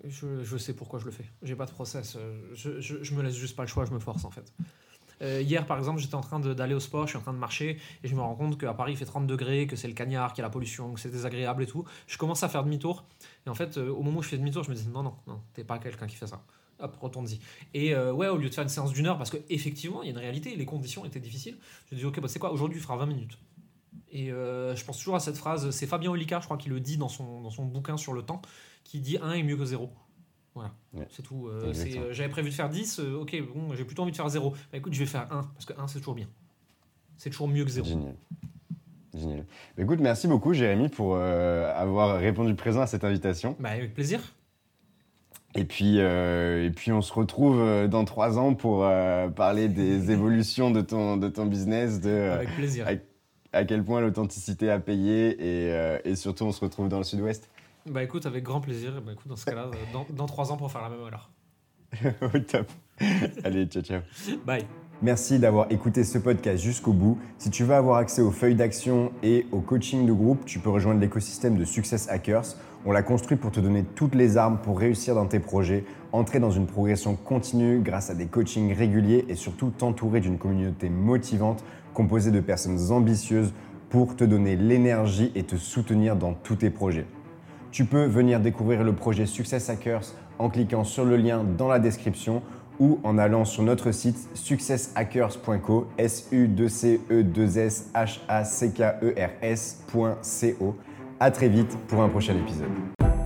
Je, sais pourquoi je le fais. J'ai pas de process. euh, Je, je, me laisse juste pas le choix, je me force en fait. Euh, hier, par exemple, j'étais en train d'aller au sport, je suis en train de marcher et je me rends compte qu'à Paris il fait 30 degrés, que c'est le cagnard, qu'il y a la pollution, que c'est désagréable et tout. Je commence à faire demi-tour et en fait, euh, au moment où je fais demi-tour, je me dis non, non, non, t'es pas quelqu'un qui fait ça. Hop, retourne-y. Et ouais, au lieu de faire une séance d'une heure, parce qu'effectivement, il y a une réalité, les conditions étaient difficiles, je me dis ok, bah, c'est quoi, aujourd'hui il fera 20 minutes. Et euh, je pense toujours à cette phrase, c'est Fabien Olicard, je crois, qui le dit dans son, dans son bouquin sur le temps, qui dit 1 est mieux que 0. Voilà, Ouais. c'est tout. Euh, euh, J'avais prévu de faire 10, euh, ok, bon, j'ai plutôt envie de faire 0. Bah écoute, je vais faire 1, parce que 1 c'est toujours bien. C'est toujours mieux que 0. Génial. Génial. Bah, écoute, merci beaucoup, Jérémy, pour avoir répondu présent à cette invitation. Bah avec plaisir. Et puis, euh, et puis on se retrouve dans trois ans pour euh, parler des évolutions de ton, de ton business, de Avec plaisir. avec- à quel point l'authenticité a payé et, euh, et surtout on se retrouve dans le sud-ouest. Bah écoute, avec grand plaisir. Bah écoute, dans ce cas-là, euh, dans, dans 3 ans pour faire la même alors. Au top. Allez, ciao, ciao. Bye. Merci d'avoir écouté ce podcast jusqu'au bout. Si tu veux avoir accès aux feuilles d'action et au coaching de groupe, tu peux rejoindre l'écosystème de Success Hackers. On l'a construit pour te donner toutes les armes pour réussir dans tes projets, entrer dans une progression continue grâce à des coachings réguliers et surtout t'entourer d'une communauté motivante composée de personnes ambitieuses pour te donner l'énergie et te soutenir dans tous tes projets. Tu peux venir découvrir le projet Success Hackers en cliquant sur le lien dans la description ou en allant sur notre site successhackers.co, s u 2 c e 2 s h a c k e r. À très vite pour un prochain épisode.